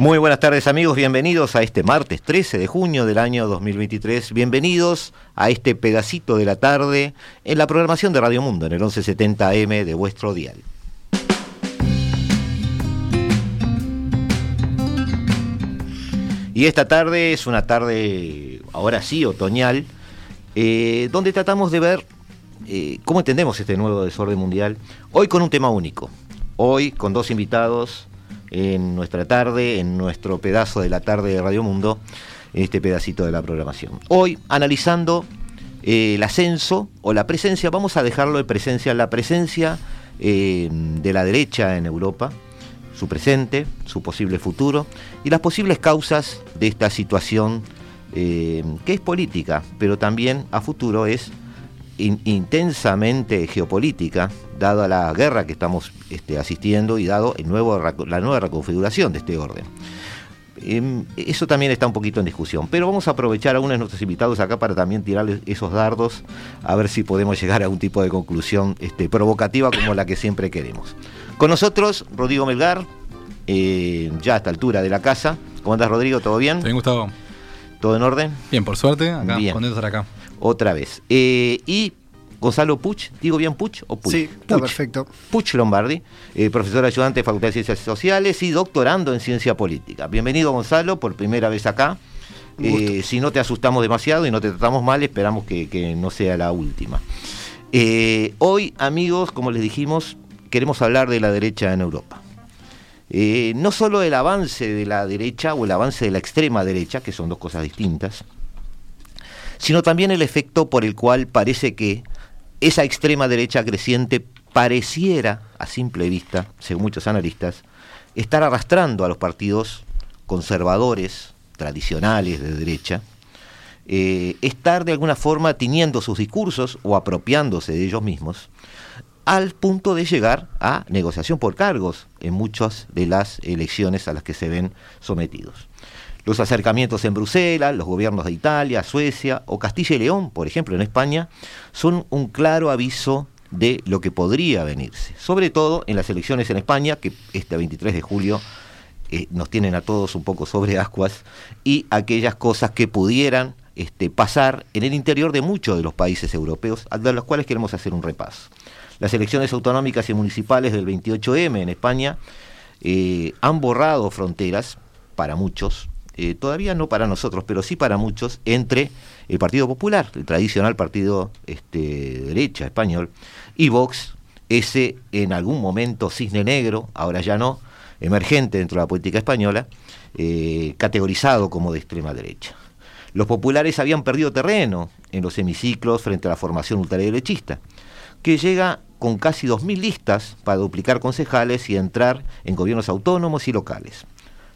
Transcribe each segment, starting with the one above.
Muy buenas tardes amigos, bienvenidos a este martes 13 de junio del año 2023, bienvenidos a este pedacito de la tarde en la programación de Radio Mundo en el 1170M de vuestro dial. Y esta tarde es una tarde, ahora sí, otoñal, eh, donde tratamos de ver eh, cómo entendemos este nuevo desorden mundial, hoy con un tema único, hoy con dos invitados en nuestra tarde, en nuestro pedazo de la tarde de Radio Mundo, este pedacito de la programación. Hoy, analizando eh, el ascenso o la presencia, vamos a dejarlo de presencia, la presencia eh, de la derecha en Europa, su presente, su posible futuro y las posibles causas de esta situación eh, que es política, pero también a futuro es intensamente geopolítica, dada la guerra que estamos este, asistiendo y dado el nuevo, la nueva reconfiguración de este orden. Em, eso también está un poquito en discusión, pero vamos a aprovechar a uno de nuestros invitados acá para también tirarles esos dardos, a ver si podemos llegar a un tipo de conclusión este, provocativa como la que siempre queremos. Con nosotros, Rodrigo Melgar, eh, ya a esta altura de la casa. ¿Cómo andas, Rodrigo? ¿Todo bien? Bien, Gustavo. ¿Todo en orden? Bien, por suerte, acá, bien. estar acá otra vez. Eh, y Gonzalo Puch, ¿digo bien Puch o Puch? Sí, está perfecto. Puch Lombardi, eh, profesor ayudante de Facultad de Ciencias Sociales y doctorando en Ciencia Política. Bienvenido Gonzalo, por primera vez acá. Eh, si no te asustamos demasiado y no te tratamos mal, esperamos que, no sea la última. hoy, amigos, como les dijimos, queremos hablar de la derecha en Europa. no solo el avance de la derecha o el avance de la extrema derecha, que son dos cosas distintas, sino también el efecto por el cual parece que esa extrema derecha creciente pareciera, a simple vista, según muchos analistas, estar arrastrando a los partidos conservadores, tradicionales de derecha, eh, estar de alguna forma tiniendo sus discursos o apropiándose de ellos mismos, al punto de llegar a negociación por cargos en muchas de las elecciones a las que se ven sometidos. Los acercamientos en Bruselas, los gobiernos de Italia, Suecia o Castilla y León, por ejemplo, en España, son un claro aviso de lo que podría venirse. Sobre todo en las elecciones en España, que este 23 de julio eh, nos tienen a todos un poco sobre ascuas, y aquellas cosas que pudieran este, pasar en el interior de muchos de los países europeos, de los cuales queremos hacer un repaso. Las elecciones autonómicas y municipales del 28M en España eh, han borrado fronteras para muchos, eh, todavía no para nosotros, pero sí para muchos, entre el Partido Popular, el tradicional partido este, de derecha español, y Vox, ese en algún momento cisne negro, ahora ya no, emergente dentro de la política española, eh, categorizado como de extrema derecha. Los populares habían perdido terreno en los hemiciclos frente a la formación ultraderechista, que llega con casi 2.000 listas para duplicar concejales y entrar en gobiernos autónomos y locales.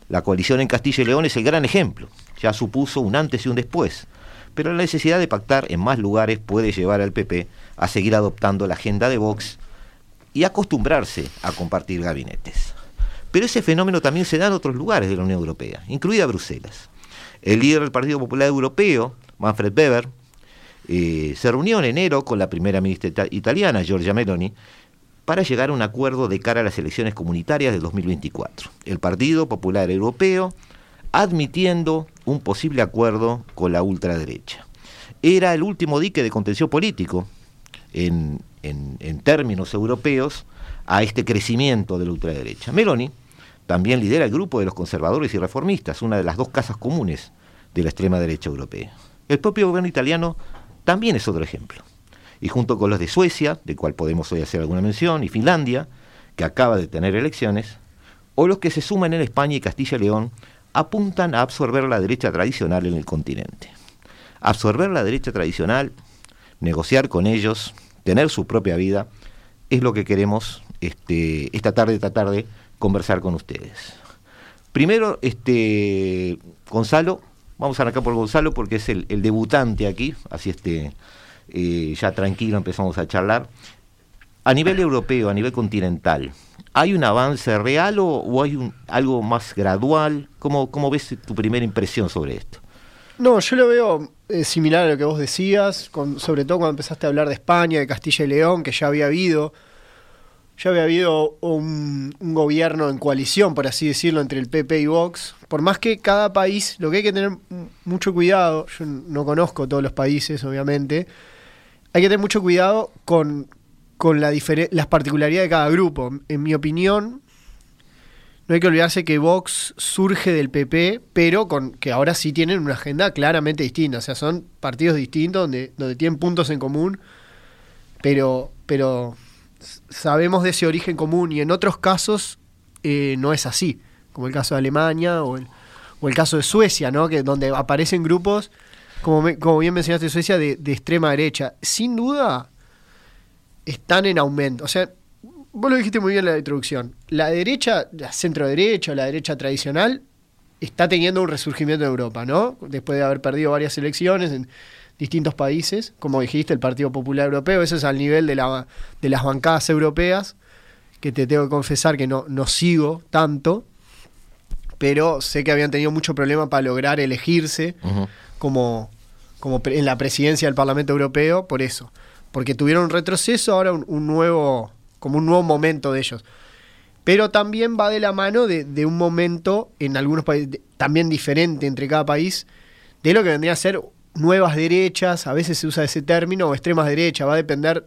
La coalición en Castilla y León es el gran ejemplo, ya supuso un antes y un después, pero la necesidad de pactar en más lugares puede llevar al PP a seguir adoptando la agenda de Vox y acostumbrarse a compartir gabinetes. Pero ese fenómeno también se da en otros lugares de la Unión Europea, incluida Bruselas. El líder del Partido Popular Europeo, Manfred Weber, eh, se reunió en enero con la primera ministra italiana, Giorgia Meloni, para llegar a un acuerdo de cara a las elecciones comunitarias del 2024. El Partido Popular Europeo admitiendo un posible acuerdo con la ultraderecha. Era el último dique de contención político en, términos europeos a este crecimiento de la ultraderecha. Meloni también lidera el grupo de los conservadores y reformistas, una de las dos casas comunes de la extrema derecha europea. El propio gobierno italiano también es otro ejemplo y junto con los de Suecia, de cual podemos hoy hacer alguna mención, y Finlandia, que acaba de tener elecciones, o los que se suman en España y Castilla y León, apuntan a absorber la derecha tradicional en el continente. Absorber la derecha tradicional, negociar con ellos, tener su propia vida, es lo que queremos este, esta tarde, esta tarde, conversar con ustedes. Primero, este Gonzalo, vamos a arrancar por Gonzalo porque es el, debutante aquí, así este, eh, ya tranquilo empezamos a charlar. A nivel europeo, a nivel continental, ¿hay un avance real o, hay un, algo más gradual? ¿Cómo, ¿Cómo ves tu primera impresión sobre esto? No, yo lo veo eh, similar a lo que vos decías, sobre todo cuando empezaste a hablar de España, de Castilla y León, que ya había habido, ya había habido un, un, gobierno en coalición, por así decirlo, entre el PP y Vox. Por más que cada país, lo que hay que tener mucho cuidado, yo no conozco todos los países, obviamente, hay que tener mucho cuidado con, con la las particularidades de cada grupo. En mi opinión, no hay que olvidarse que Vox surge del PP, pero con que ahora sí tienen una agenda claramente distinta. O sea, son partidos distintos donde, donde tienen puntos en común, pero, pero sabemos de ese origen común y en otros casos eh, no es así, como el caso de Alemania o el, o el caso de Suecia, ¿no? que, donde aparecen grupos, como, como bien mencionaste, Suecia, de, de extrema derecha. Sin duda, están en aumento. O sea, vos lo dijiste muy bien en la introducción. La derecha, la centro derecha, la derecha tradicional, está teniendo un resurgimiento en Europa, ¿no? Después de haber perdido varias elecciones en distintos países, como dijiste, el Partido Popular Europeo, eso es al nivel de, la, de las bancadas europeas, que te tengo que confesar que no, no sigo tanto, pero sé que habían tenido mucho problema para lograr elegirse como, como en la presidencia del Parlamento Europeo, por eso porque tuvieron un retroceso, ahora un, nuevo, como un nuevo momento de ellos. Pero también va de la mano de, un momento en algunos países, también diferente entre cada país, de lo que vendría a ser nuevas derechas, a veces se usa ese término, o extremas derechas, va a depender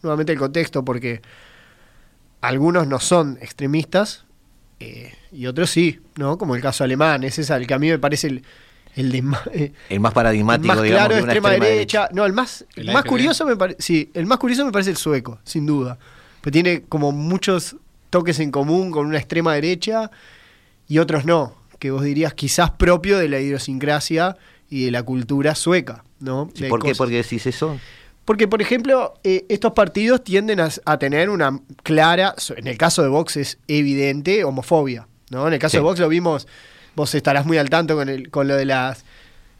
nuevamente del contexto, porque algunos no son extremistas eh, y otros sí, ¿no? Como el caso alemán, es el que a mí me parece el, el, de, eh, el más paradigmático, más claro, de extrema, derecha. No, el más, más curioso me parece, sí, el más curioso me parece el sueco, sin duda. Pues tiene como muchos toques en común con una extrema derecha y otros no, que vos dirías quizás propio de la idiosincrasia y de la cultura sueca, ¿no? ¿Por qué? Porque decís eso. Porque, por ejemplo, eh, estos partidos tienden a, a, tener una clara, en el caso de Vox es evidente, homofobia. ¿no? En el caso de Vox lo vimos vos estarás muy al tanto con, el, con lo de las...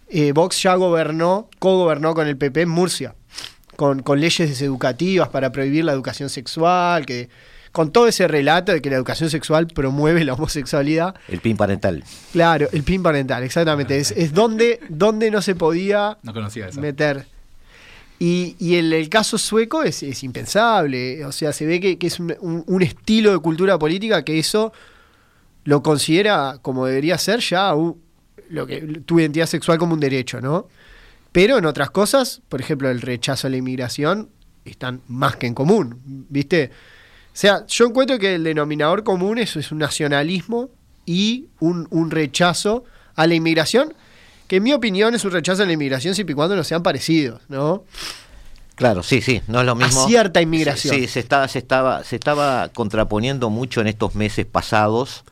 Eh, Vox ya gobernó, co-gobernó con el PP en Murcia, con, con leyes educativas para prohibir la educación sexual, que con todo ese relato de que la educación sexual promueve la homosexualidad. El PIN parental. Claro, el PIN parental, exactamente. Es, es donde, donde no se podía meter. Y, y el, el, caso sueco es, es, impensable. O sea, se ve que, que es un, un, estilo de cultura política que eso lo considera como debería ser ya lo que, tu identidad sexual como un derecho, ¿no? Pero en otras cosas, por ejemplo, el rechazo a la inmigración, están más que en común, ¿viste? O sea, yo encuentro que el denominador común eso es un nacionalismo y un, un rechazo a la inmigración, que en mi opinión es un rechazo a la inmigración siempre y cuando no sean parecidos, ¿no? Claro, sí, sí, no es lo mismo. A cierta inmigración. Sí, se, estaba, se, estaba, se estaba contraponiendo mucho en estos meses pasados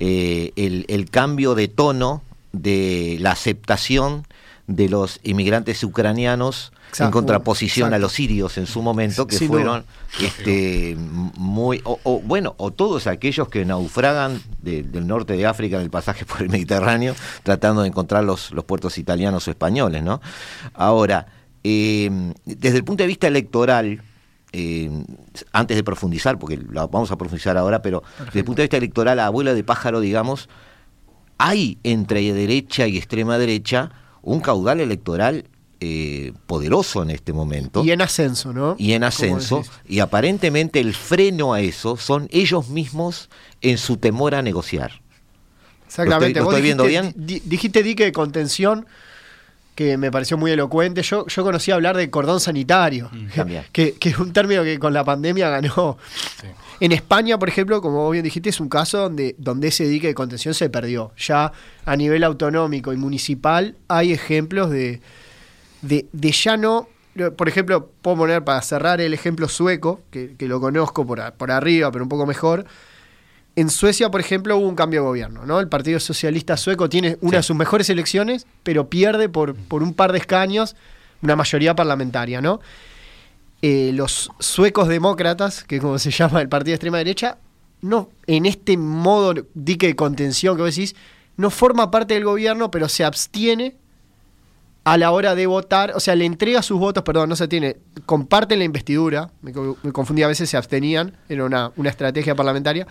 eh, el, cambio de tono de la aceptación de los inmigrantes ucranianos en contraposición a los sirios en su momento, que fueron este, muy, o, bueno, o todos aquellos que naufragan del norte de África en el pasaje por el Mediterráneo, tratando de encontrar los, los puertos italianos o españoles, ¿no? Ahora, eh, desde el punto de vista electoral, eh, antes de profundizar, porque lo vamos a profundizar ahora, pero desde el punto de vista electoral, abuela de pájaro, digamos, hay entre derecha y extrema derecha un caudal electoral eh, poderoso en este momento. Y en ascenso, ¿no? Y en ascenso. Y aparentemente el freno a eso son ellos mismos en su temor a negociar. Exactamente. ¿Lo estoy, viendo bien? dijiste dique de contención que me pareció muy elocuente. Yo, yo conocí hablar de cordón sanitario, mm, que, que, es un término que con la pandemia ganó. En España, por ejemplo, como vos bien dijiste, es un caso donde, donde ese dique de contención se perdió. Ya a nivel autonómico y municipal hay ejemplos de, de, ya no por ejemplo, puedo poner para cerrar el ejemplo sueco, que, lo conozco por, por, arriba, pero un poco mejor, en Suecia, por ejemplo, hubo un cambio de gobierno, ¿no? El Partido Socialista Sueco tiene una de sus mejores elecciones, pero pierde por, por, un par de escaños una mayoría parlamentaria, ¿no? Eh, los suecos demócratas, que es como se llama el partido de extrema derecha, no en este modo dique de contención que vos decís, no forma parte del gobierno, pero se abstiene a la hora de votar, o sea, le entrega sus votos, perdón, no se tiene, comparten la investidura, me, confundí, a veces se abstenían, era una, una estrategia parlamentaria,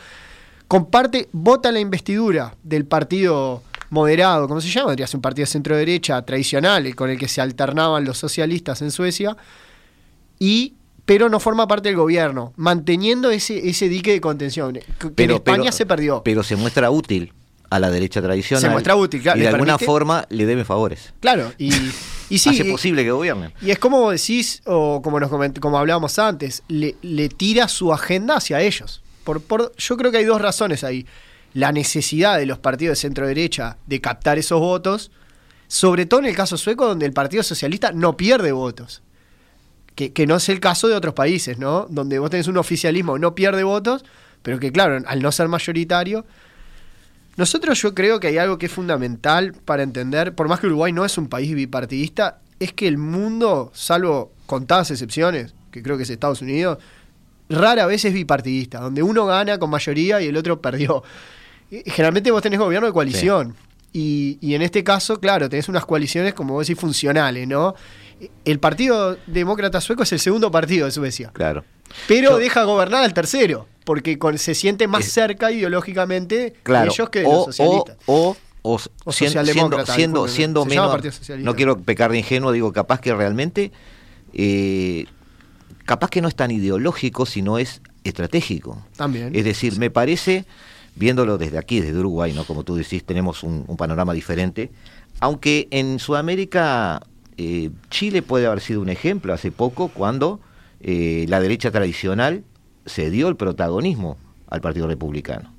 comparte, vota la investidura del partido moderado, ¿cómo se llama? Ser un partido de centro derecha tradicional, con el que se alternaban los socialistas en Suecia, y pero no forma parte del gobierno, manteniendo ese, ese dique de contención. Que pero, en España se perdió. Pero se muestra útil a la derecha tradicional. Se muestra útil, claro. Y de alguna forma le debe favores. Claro, y, y sí. Hace posible que gobierne. Y es como decís, o como, nos como hablábamos antes, le, le tira su agenda hacia ellos. Yo creo que hay dos razones ahí. La necesidad de los partidos de centro derecha de captar esos votos, sobre todo en el caso sueco, donde el Partido Socialista no pierde votos que, no es el caso de otros países, ¿no? Donde vos tenés un oficialismo no pierde votos, pero que claro, al no ser mayoritario, nosotros yo creo que hay algo que es fundamental para entender, por más que Uruguay no es un país bipartidista, es que el mundo, salvo contadas excepciones, que creo que es Estados Unidos, rara vez es bipartidista, donde uno gana con mayoría y el otro perdió. Generalmente vos tenés gobierno de coalición. Y, y, en este caso, claro, tenés unas coaliciones, como vos decís, funcionales, ¿no? el Partido Demócrata Sueco es el segundo partido de Suecia. Claro. Pero deja gobernar al tercero, porque se siente más cerca ideológicamente de ellos que de los socialistas. O, o, siendo, siendo, menos. No quiero pecar de ingenuo, digo, capaz que realmente. Eh, capaz que no es tan ideológico, sino es estratégico. También. Es decir, me parece, viéndolo desde aquí, desde Uruguay, ¿no? como tú decís, tenemos un panorama diferente. Aunque en Sudamérica eh, Chile puede haber sido un ejemplo hace poco cuando eh, la derecha tradicional cedió el protagonismo al Partido Republicano.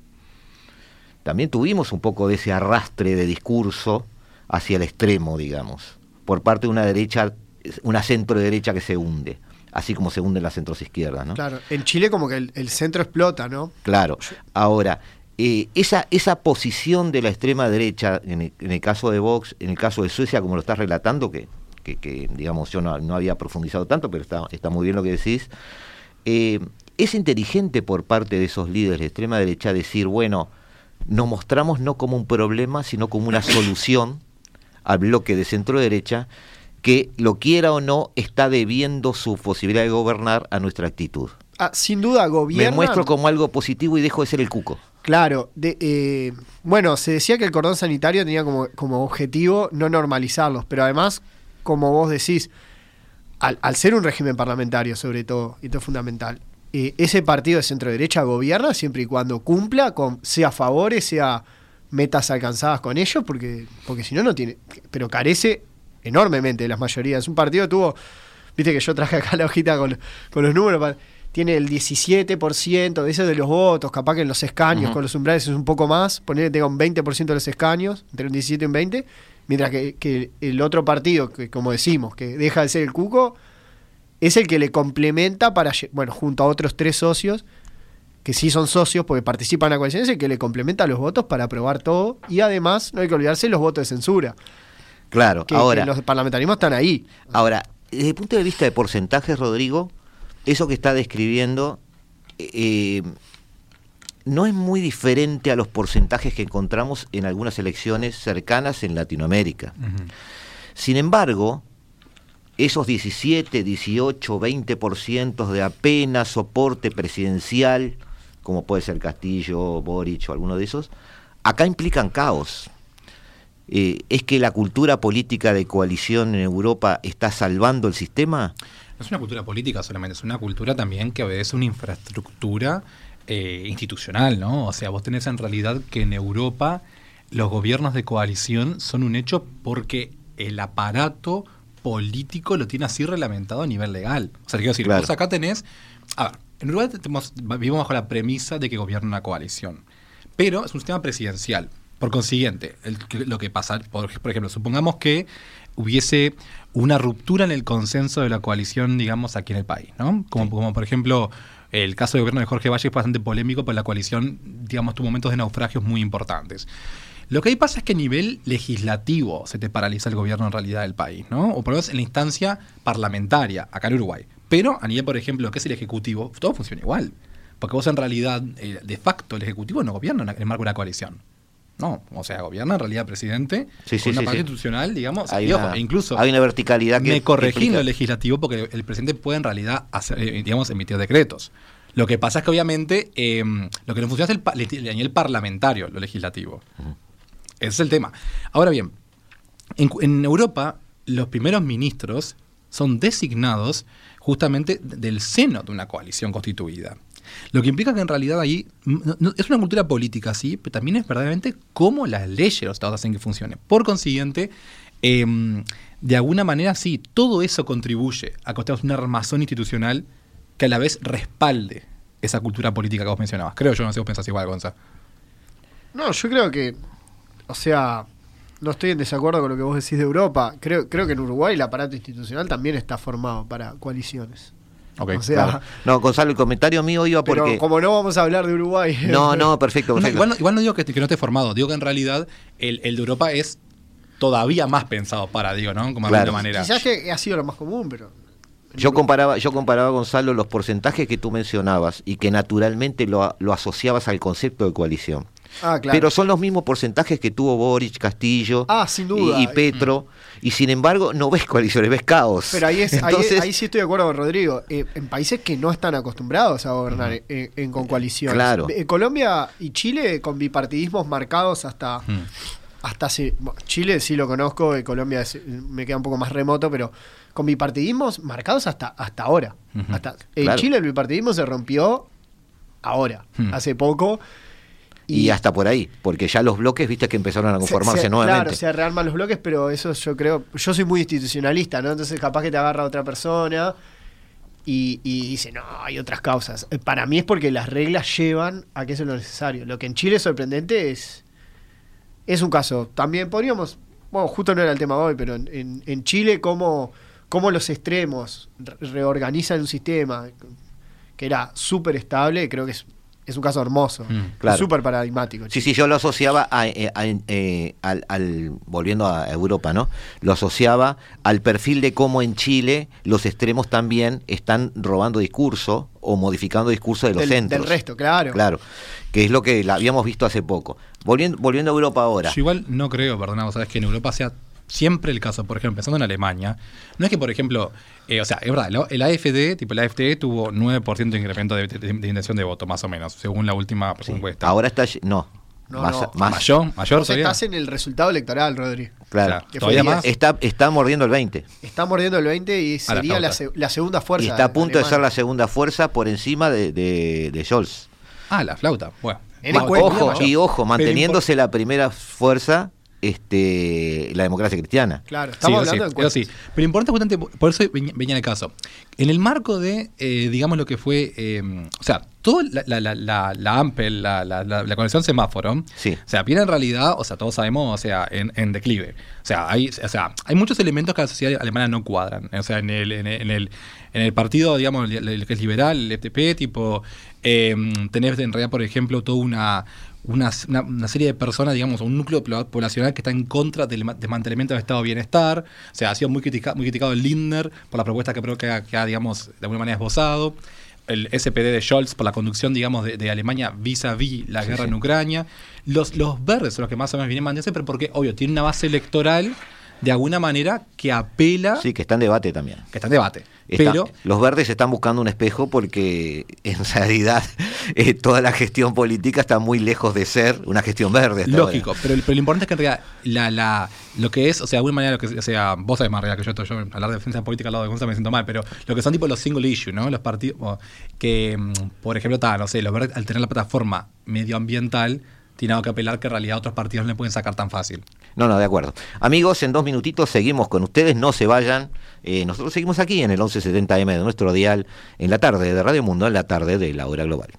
También tuvimos un poco de ese arrastre de discurso hacia el extremo, digamos, por parte de una derecha, una centro derecha que se hunde, así como se hunden las centros izquierdas, ¿no? Claro, en Chile como que el, centro explota, ¿no? Claro. Ahora, eh, esa, esa posición de la extrema derecha, en el, en el, caso de Vox, en el caso de Suecia, como lo estás relatando, que que, digamos yo no, había profundizado tanto, pero está, está muy bien lo que decís. Eh, es inteligente por parte de esos líderes de extrema derecha decir, bueno, nos mostramos no como un problema, sino como una solución al bloque de centro derecha que, lo quiera o no, está debiendo su posibilidad de gobernar a nuestra actitud. Ah, sin duda, gobierno. Me muestro como algo positivo y dejo de ser el cuco. Claro, eh, bueno, se decía que el cordón sanitario tenía como, como objetivo no normalizarlos, pero además como vos decís, al, ser un régimen parlamentario sobre todo, y esto es fundamental, eh, ese partido de centro derecha gobierna siempre y cuando cumpla con sea favores, sea metas alcanzadas con ellos, porque, porque si no, no tiene, pero carece enormemente de las mayorías. Un partido tuvo, viste que yo traje acá la hojita con, los números, tiene el 17% de esos de los votos, capaz que en los escaños, con los umbrales es un poco más, poner que tenga un 20% de los escaños, entre un 17 y un 20, Mientras que, el otro partido, que como decimos, que deja de ser el Cuco, es el que le complementa para, bueno, junto a otros tres socios, que sí son socios porque participan en la coalición, es el que le complementa los votos para aprobar todo. Y además, no hay que olvidarse los votos de censura. Claro, ahora. los parlamentarismos están ahí. Ahora, desde el punto de vista de porcentajes, Rodrigo, eso que está describiendo. Eh, no es muy diferente a los porcentajes que encontramos en algunas elecciones cercanas en Latinoamérica. Sin embargo, esos 17, 18, 20% de apenas soporte presidencial, como puede ser Castillo, Boric o alguno de esos, acá implican caos. Eh, ¿Es que la cultura política de coalición en Europa está salvando el sistema? No es una cultura política solamente, es una cultura también que obedece una infraestructura eh, institucional, ¿no? O sea, vos tenés en realidad que en Europa los gobiernos de coalición son un hecho porque el aparato político lo tiene así reglamentado a nivel legal. O sea, quiero decir, vos acá tenés... A ver, en Uruguay vivimos bajo la premisa de que gobierna una coalición, pero es un sistema presidencial. Por consiguiente, lo que pasa, por, ejemplo, supongamos que hubiese una ruptura en el consenso de la coalición, digamos, aquí en el país, ¿no? Como, como por ejemplo, el caso de gobierno de Jorge Valle es bastante polémico, porque la coalición, digamos, tuvo momentos de naufragios muy importantes. Lo que ahí pasa es que a nivel legislativo se te paraliza el gobierno en realidad del país, ¿no? O por lo menos en la instancia parlamentaria, acá en Uruguay. Pero a nivel, por ejemplo, lo que es el Ejecutivo, todo funciona igual. Porque vos en realidad, eh, de facto, el Ejecutivo no gobierna en el marco de una coalición. No, o sea, gobierna en realidad presidente Sí, sí, con una sí, parte institucional, digamos, Hay y ojo, una- incluso hay una verticalidad que me corregí en lo legislativo porque el presidente puede en realidad hacer, eh, digamos, emitir decretos. Lo que pasa es que obviamente eh, lo que no funciona es el, parlamentario, lo legislativo. Ese es el tema. Ahora bien, en, Europa los primeros ministros son designados justamente del seno de una coalición constituida. Lo que implica que en realidad ahí mm, es una cultura política, sí, pero también es verdaderamente cómo las leyes los estados hacen que funcione. Por consiguiente, em, de alguna manera sí, todo eso contribuye a que tengamos un armazón institucional que a la vez respalde esa cultura política que vos mencionabas. Creo yo, no sé si vos pensás igual, Gonza. No, yo creo que, o sea, no estoy en desacuerdo con lo que vos decís de Europa. Creo, creo que en Uruguay el aparato institucional también está formado para coaliciones. Ok, o sea, Claro. No, Gonzalo, el comentario mío iba pero porque... como no vamos a hablar de Uruguay. No, no, perfecto, No, perfecto. igual, no, igual no digo que, que no esté formado, digo que en realidad el, el de Europa es todavía más pensado para, digo, ¿no? Como de Claro. alguna manera. Quizás que ha sido lo más común, pero. Yo comparaba, yo comparaba, Gonzalo, los porcentajes que tú mencionabas y que naturalmente lo, lo asociabas al concepto de coalición. Ah, claro. Pero son los mismos porcentajes que tuvo Boric, Castillo Ah, sin duda. y, y Petro. Y sin embargo, no ves coaliciones, ves caos. Pero ahí, es, ahí- Entonces, ahí sí estoy de acuerdo con Rodrigo. Eh, en países que no están acostumbrados a gobernar en, en- con coaliciones. Claro. Eh, Colombia y Chile con bipartidismos marcados hasta, Mm. hasta hace- Chile sí lo conozco, eh, Colombia es- me queda un poco más remoto, pero con bipartidismos marcados hasta, hasta ahora. Hasta, en Claro. Chile el bipartidismo se rompió ahora, hace poco. Y, hasta por ahí, porque ya los bloques, viste que empezaron a se- conformarse se- nuevamente. Claro, se rearman los bloques, pero eso yo creo. Yo soy muy institucionalista, ¿no? Entonces, capaz que te agarra otra persona y, y dice, no, hay otras causas. Eh, Para mí es porque las reglas llevan a que eso es lo necesario. Lo que en Chile es sorprendente es. Es un caso. También podríamos. Bueno, justo no era el tema hoy, pero en, en- en Chile, cómo, cómo los extremos re- reorganizan un sistema que era súper estable, creo que es, es un caso hermoso. Mm, claro. Súper paradigmático. Sí, sí, yo lo asociaba a, eh, a- eh, al, al- volviendo a Europa, ¿no? Lo asociaba al perfil de cómo en Chile los extremos también están robando discurso o modificando discurso de los del, centros. del resto, claro. Claro, que es lo que la habíamos visto hace poco. Volviendo, volviendo a Europa ahora. Yo igual no creo, perdona, vos sabés que en Europa sea siempre el caso, por ejemplo, pensando en Alemania, no es que, por ejemplo, eh, o sea, es verdad, el AFD, tipo el AFD tuvo 9% de incremento de, de- de intención de voto, más o menos, según la última Sí. encuesta. Ahora está... No, No, más, no. más- mayor, mayor estás en el resultado electoral, Rodri. Claro. O sea, Que todavía más. Está, está mordiendo el 20. Está mordiendo el 20 y sería la, segunda fuerza. y está a punto de ser la segunda fuerza por encima de, de, de Scholz. Ah, la flauta. Bueno. En Ma- encuesta, ojo, y ojo, manteniéndose la primera fuerza, este, la democracia cristiana. Claro, estamos Sí, hablando sí, de sí. Pero importante, justamente, por eso venía el caso. En el marco de, eh, digamos, lo que fue, eh, o sea, toda la, la, la, la, la AMPEL, la, la, la, la conexión semáforo, Sí. o sea, viene en realidad, o sea, todos sabemos, o sea, en, en declive. O sea, hay, o sea, hay muchos elementos que a la sociedad alemana no cuadran. O sea, en el, en el, en el, en el partido, digamos, el, el que es liberal, el FDP, tipo, eh, tenés en realidad, por ejemplo, toda una, una, una- una serie de personas, digamos, un núcleo poblacional que está en contra del ma- desmantelamiento del estado de bienestar. O sea, ha sido muy, critica- muy criticado el Lindner por la propuesta que, que, ha, que ha, digamos, de alguna manera esbozado. El SPD de Scholz por la conducción, digamos, de, de Alemania vis a vis la guerra en Ucrania. Los, los verdes son los que más o menos vienen manteniéndose, pero porque, obvio, tiene una base electoral de alguna manera que apela, Sí, que está en debate también. que está en debate. Está- pero los verdes están buscando un espejo porque en realidad eh, toda la gestión política está muy lejos de ser una gestión verde. Lógico, pero, pero lo importante es que en realidad la, la, lo que es, o sea, de alguna manera, lo que, o sea, vos sabés más real que yo, yo hablar de defensa política al lado de Gonzalo me siento mal, pero lo que son tipo los single issue, ¿no? Los partidos que, mm, por ejemplo, ta, no sé, los verdes al tener la plataforma medioambiental, tienen algo que apelar que en realidad otros partidos no le pueden sacar tan fácil. No, no, de acuerdo. Amigos, en dos minutitos seguimos con ustedes, no se vayan. Eh, nosotros seguimos aquí en el 1170M de nuestro dial, en la tarde de Radio Mundo, en la tarde de la hora global.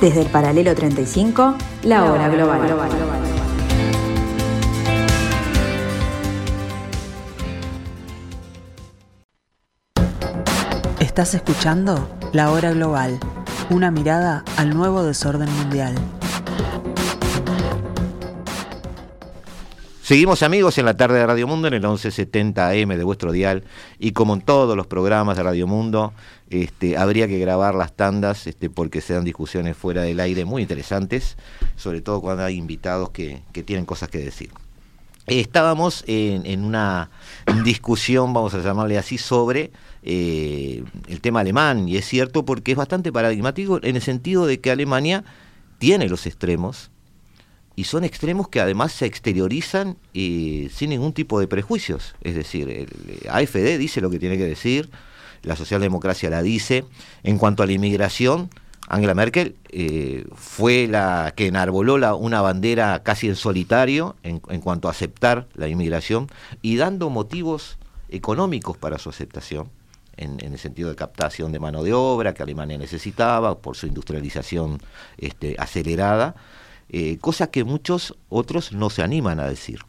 Desde el paralelo 35, la hora global. Estás escuchando La Hora Global, una mirada al nuevo desorden mundial. Seguimos amigos en la tarde de Radio Mundo en el 1170 AM de vuestro dial y como en todos los programas de Radio Mundo, este, habría que grabar las tandas este, porque se dan discusiones fuera del aire muy interesantes, sobre todo cuando hay invitados que, tienen cosas que decir. Estábamos en, una discusión, vamos a llamarle así, sobre eh, el tema alemán y es cierto porque es bastante paradigmático en el sentido de que Alemania tiene los extremos, y son extremos que además se exteriorizan y sin ningún tipo de prejuicios. Es decir, el AFD dice lo que tiene que decir, la socialdemocracia la dice. En cuanto a la inmigración, Angela Merkel eh, fue la que enarboló la, una bandera casi en solitario en, cuanto a aceptar la inmigración y dando motivos económicos para su aceptación. En, el sentido de captación de mano de obra que Alemania necesitaba por su industrialización este, acelerada eh, cosa que muchos otros no se animan a decir.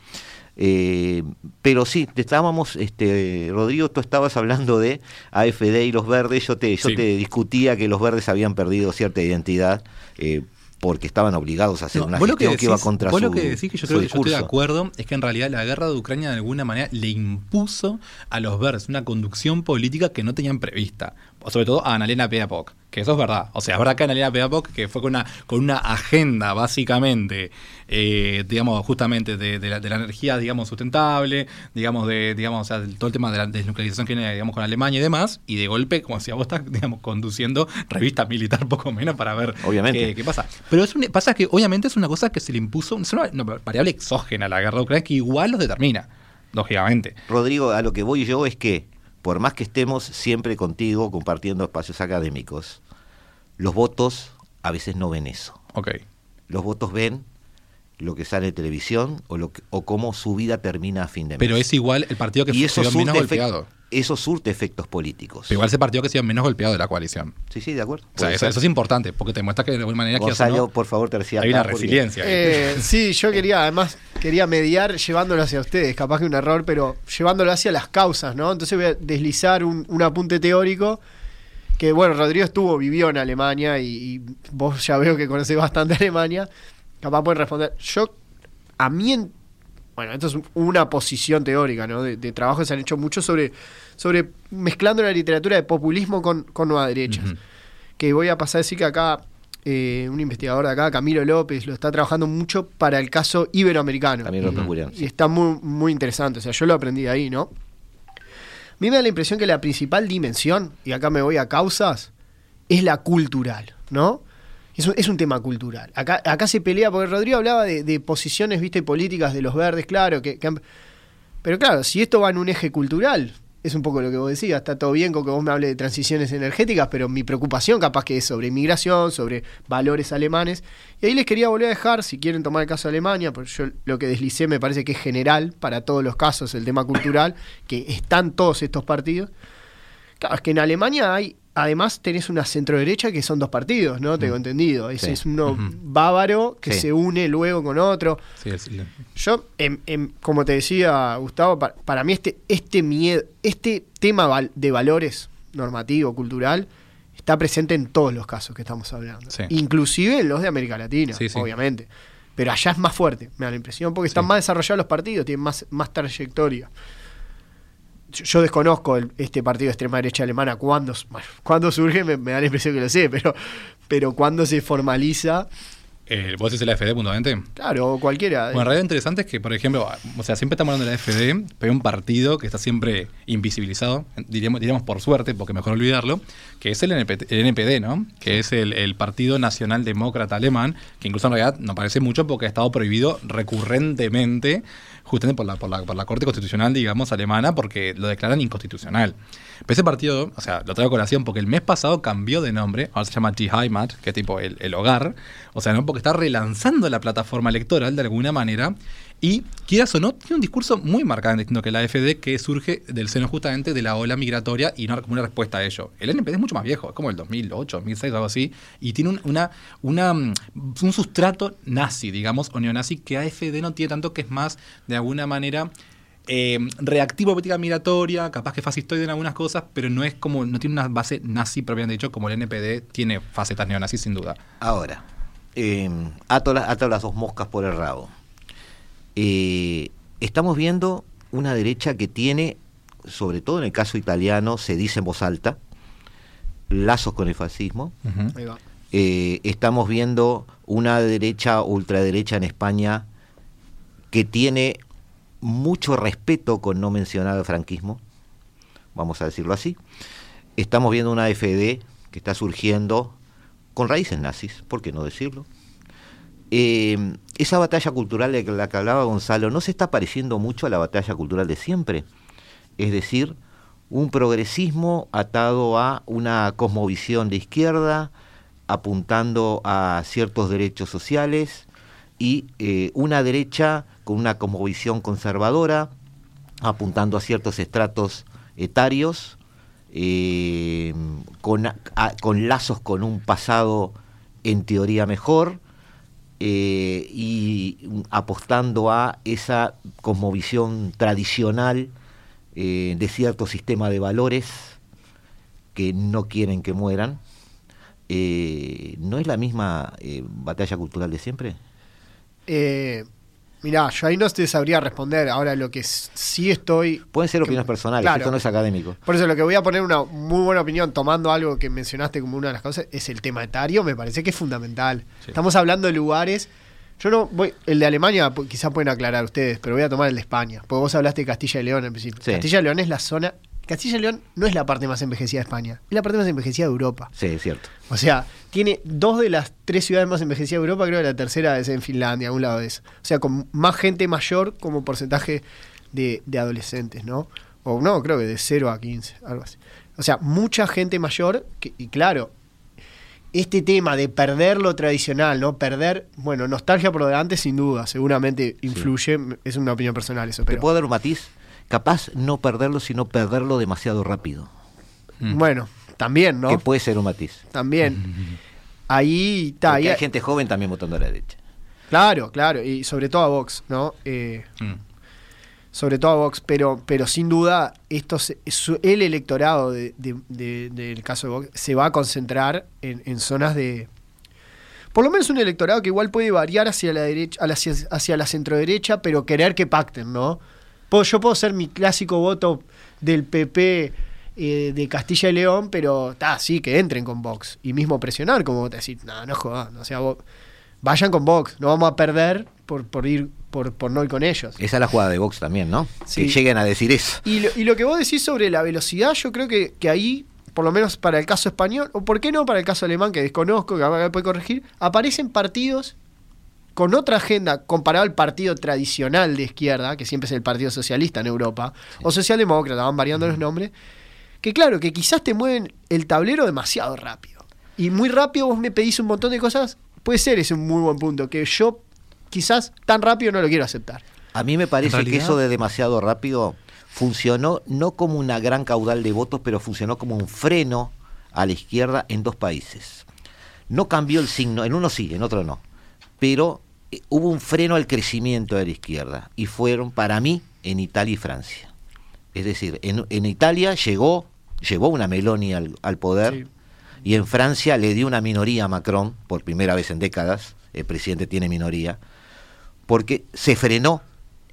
Eh, pero sí, estábamos, este, Rodrigo, tú estabas hablando de AFD y los verdes, yo te, yo te discutía que los verdes habían perdido cierta identidad. Eh, porque estaban obligados a hacer una gestión que, iba contra vos su lo que decís que yo creo que yo estoy de acuerdo es que en realidad la guerra de Ucrania de alguna manera le impuso a los verdes una conducción política que no tenían prevista sobre todo a Annalena Peapoc, que eso es verdad. O sea, es verdad que Annalena Peapoc, que fue con una, con una agenda básicamente, eh, digamos, justamente de, la, energía, digamos, sustentable, digamos, de, digamos, o sea, todo el tema de la desnuclearización que tiene, digamos, con Alemania y demás, y de golpe, como decía vos estás, digamos, conduciendo revista militar poco menos para ver Qué, pasa. Pero es pasa que obviamente es una cosa que se le impuso, es una, variable exógena a la guerra de Ucrania que igual lo determina, lógicamente. Rodrigo, a lo que voy yo es que por más que estemos siempre contigo compartiendo espacios académicos, los votos a veces no ven eso. Ok. Los votos ven lo que sale en televisión o, lo o cómo su vida termina a fin de mes. Pero es igual el partido que y eso menos golpeado. Eso surte efectos políticos. Pero igual ese partido que ha sido menos golpeado de la coalición. Sí, sí, de acuerdo. O sea, eso, es importante, porque te muestra que de alguna manera Gonzalo, por favor, te Hay una resiliencia. Eh, sí, yo quería, además, quería mediar llevándolo hacia ustedes, capaz que un error, pero llevándolo hacia las causas, ¿no? Entonces voy a deslizar un, apunte teórico que, bueno, Rodrigo estuvo, vivió en Alemania y, vos ya veo que conocés bastante Alemania. Capaz pueden responder. Yo, a mí, bueno, esto es una posición teórica, ¿no? De, trabajo que se han hecho mucho sobre, sobre mezclando la literatura de populismo con, con nueva derechas. Que voy a pasar a decir que acá eh, un investigador de acá, Camilo López, lo está trabajando mucho para el caso iberoamericano. Camilo y, y está muy, muy interesante, o sea, yo lo aprendí ahí, ¿no? A mí me da la impresión que la principal dimensión, y acá me voy a causas, es la cultural, ¿no? Es un, es un tema cultural. Acá, acá se pelea, porque Rodrigo hablaba de, posiciones, viste, políticas de los verdes, claro, que, pero claro, si esto va en un eje cultural, es un poco lo que vos decías, está todo bien con que vos me hables de transiciones energéticas, pero mi preocupación capaz que es sobre inmigración, sobre valores alemanes. Y ahí les quería volver a dejar, si quieren tomar el caso de Alemania, porque yo lo que deslicé me parece que es general para todos los casos el tema cultural, que están todos estos partidos. Claro, es que en Alemania hay además tenés una centro-derecha que son dos partidos, ¿no? Tengo mm. entendido. Ese es uno bávaro que se une luego con otro. Yo, como te decía Gustavo, para, mí este, este miedo, este tema de valores normativo, cultural, está presente en todos los casos que estamos hablando. Inclusive en los de América Latina, obviamente. Pero allá es más fuerte, me da la impresión, porque están más desarrollados los partidos, tienen más, más trayectoria yo desconozco este partido de extrema derecha alemana cuándo, surge, me, da la impresión que lo sé, pero, pero cuándo se formaliza. Eh, ¿Vos decís el AFD puntualmente? Claro, cualquiera. Bueno, en realidad interesante es que, por ejemplo, o sea, siempre estamos hablando de la AFD, pero hay un partido que está siempre invisibilizado, diríamos, diríamos por suerte, porque mejor olvidarlo, que es el, NPD, ¿no? Que es el, el, Partido Nacional Demócrata Alemán, que incluso en realidad no parece mucho porque ha estado prohibido recurrentemente justamente por la, por la, por la Corte Constitucional, digamos, alemana, porque lo declaran inconstitucional. Pero ese partido, o sea, lo traigo a colación porque el mes pasado cambió de nombre, ahora se llama Die Heimat, que es tipo el, el hogar, o sea, ¿no? porque está relanzando la plataforma electoral de alguna manera y, quieras o no, tiene un discurso muy marcado distinto que la AFD, que surge del seno justamente de la ola migratoria y no como una respuesta a ello. El NPD es mucho más viejo, es como el 2008, 2006, algo así, y tiene un, una, una, mm, un sustrato nazi, digamos, o neonazi, que AFD no tiene tanto, que es más, de alguna manera, eh, reactivo a política migratoria, capaz que fascistoide en algunas cosas, pero no es como, no tiene una base nazi propiamente dicho, como el NPD tiene facetas neonazis sin duda. Ahora, eh, ato, las dos moscas por el rabo. Eh, estamos viendo una derecha que tiene, sobre todo en el caso italiano, se dice en voz alta, lazos con el fascismo. Ahí va. Eh, estamos viendo una derecha ultraderecha en España que tiene mucho respeto con no mencionar el franquismo, vamos a decirlo así. Estamos viendo una FD que está surgiendo con raíces nazis, ¿por qué no decirlo? Eh, esa batalla cultural de la que hablaba Gonzalo no se está pareciendo mucho a la batalla cultural de siempre. Es decir, un progresismo atado a una cosmovisión de izquierda, apuntando a ciertos derechos sociales, y eh, una derecha con una cosmovisión conservadora, apuntando a ciertos estratos etarios, eh, con, con lazos con un pasado en teoría mejor, eh, y apostando a esa cosmovisión tradicional eh, de cierto sistema de valores que no quieren que mueran. ¿No es la misma batalla cultural de siempre? Mirá, yo ahí no te sabría responder. Ahora lo que sí estoy. Pueden ser que- opiniones personales, claro. esto no es académico. Por eso lo que voy a poner una muy buena opinión, tomando algo que mencionaste como una de las cosas, es el tema etario, me parece que es fundamental. Sí. Estamos hablando de lugares. Yo no voy, el de Alemania pu- quizá pueden aclarar ustedes, pero voy a tomar el de España, porque vos hablaste de Castilla y León en principio. Sí. Castilla y León es la zona, Castilla y León no es la parte más envejecida de España, es la parte más envejecida de Europa. Sí, es cierto. O sea, tiene dos de las tres ciudades más envejecidas de Europa, creo que la tercera es en Finlandia, a un lado eso. O sea, con más gente mayor como porcentaje de, de adolescentes, ¿no? O no, creo que de 0 a 15, algo así. O sea, mucha gente mayor, que- y claro, este tema de perder lo tradicional, ¿no? Perder, bueno, nostalgia por delante sin duda, seguramente influye, es una opinión personal eso, ¿Te pero puedo dar un matiz? Capaz no perderlo, sino perderlo demasiado rápido. Mm. bueno, también, ¿no? Que puede ser un matiz. También. Ahí está, ahí hay gente joven también votando a la derecha. Claro, claro, y sobre todo a Vox, ¿no? Eh, Mm. sobre todo a Vox, pero, pero sin duda esto se- su- el electorado de- de- de- del caso de Vox se va a concentrar en, en zonas de... Por lo menos un electorado que igual puede variar hacia la derecha, hacia, hacia la centroderecha, pero querer que pacten, ¿no? Yo puedo ser mi clásico voto del PP eh, de Castilla y León, pero está, sí, que entren con Vox. Y mismo presionar, como decir, no, no jodan, o sea, vos- vayan con Vox, no vamos a perder por, por ir, por, por no ir con ellos. Esa es la jugada de Vox también, ¿no? Sí. Que lleguen a decir eso. Y lo, y lo que vos decís sobre la velocidad, yo creo que, que ahí, por lo menos para el caso español, o por qué no para el caso alemán, que desconozco, que puede corregir, aparecen partidos con otra agenda comparado al partido tradicional de izquierda, que siempre es el Partido Socialista en Europa, o Socialdemócrata, van variando los nombres, que claro, que quizás te mueven el tablero demasiado rápido. Y muy rápido vos me pedís un montón de cosas, puede ser ese un muy buen punto, que yo quizás tan rápido no lo quiero aceptar. A mí me parece que eso de demasiado rápido funcionó no como una gran caudal de votos, pero funcionó como un freno a la izquierda en dos países. No cambió el signo, en uno sí, en otro no, pero hubo un freno al crecimiento de la izquierda y fueron para mí en Italia y Francia. Es decir, en, en Italia llegó, llevó una Meloni al, al poder Sí. y en Francia le dio una minoría a Macron, por primera vez en décadas, el presidente tiene minoría, porque se frenó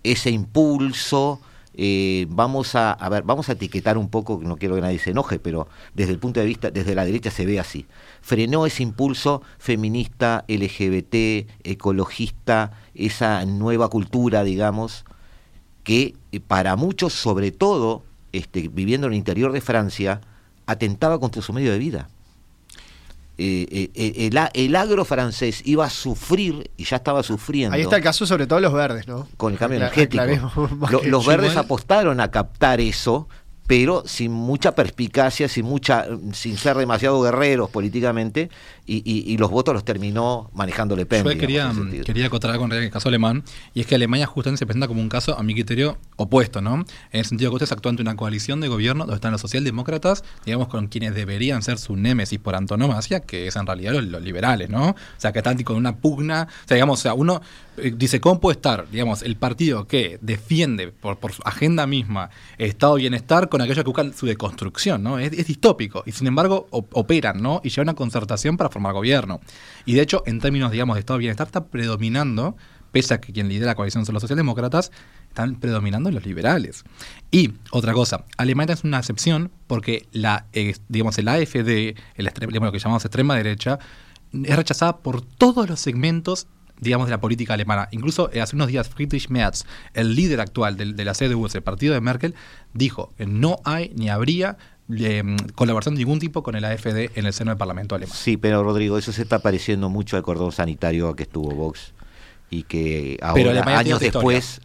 ese impulso. Eh, vamos a, ver, vamos a etiquetar un poco, no quiero que nadie se enoje, pero desde el punto de vista, desde la derecha se ve así. Frenó ese impulso feminista, LGBT, ecologista, esa nueva cultura, digamos, que eh, para muchos, sobre todo este, viviendo en el interior de Francia, atentaba contra su medio de vida. Eh, eh, eh, el, el agro francés iba a sufrir, y ya estaba sufriendo, Ahí está el caso sobre todo los verdes, ¿no? con el cambio energético. los verdes apostaron a captar eso, pero sin mucha perspicacia, sin mucha, sin ser demasiado guerreros políticamente, y, y- y los votos los terminó manejando Le Pen. Yo digamos, quería, sentido. quería acotar en el caso alemán, y es que Alemania justamente se presenta como un caso, a mi criterio, opuesto, ¿no? En el sentido que ustedes actúan ante una coalición de gobierno donde están los socialdemócratas, digamos, con quienes deberían ser su némesis por antonomasia, que es en realidad los, los liberales, ¿no? O sea, que están con una pugna, o sea, digamos, o sea, uno eh, dice, ¿cómo puede estar, digamos, el partido que defiende por, por su agenda misma Estado bienestar con aquellos que buscan su deconstrucción, ¿no? Es, es distópico, y sin embargo op- operan, ¿no? Y llevan una concertación para formar gobierno. Y de hecho, en términos, digamos, de Estado de bienestar, está predominando, pese a que quien lidera la coalición son los socialdemócratas, están predominando los liberales. Y otra cosa, Alemania es una excepción porque la, eh, digamos, el AFD, el lo que llamamos extrema derecha, es rechazada por todos los segmentos digamos, de la política alemana. Incluso eh, hace unos días Friedrich Merz, el líder actual de, la CDU, el partido de Merkel, dijo que no hay ni habría em, colaboración de ningún tipo con el AFD en el seno del Parlamento alemán. Sí, pero Rodrigo, eso se está pareciendo mucho al cordón sanitario que estuvo Vox y que ahora años después,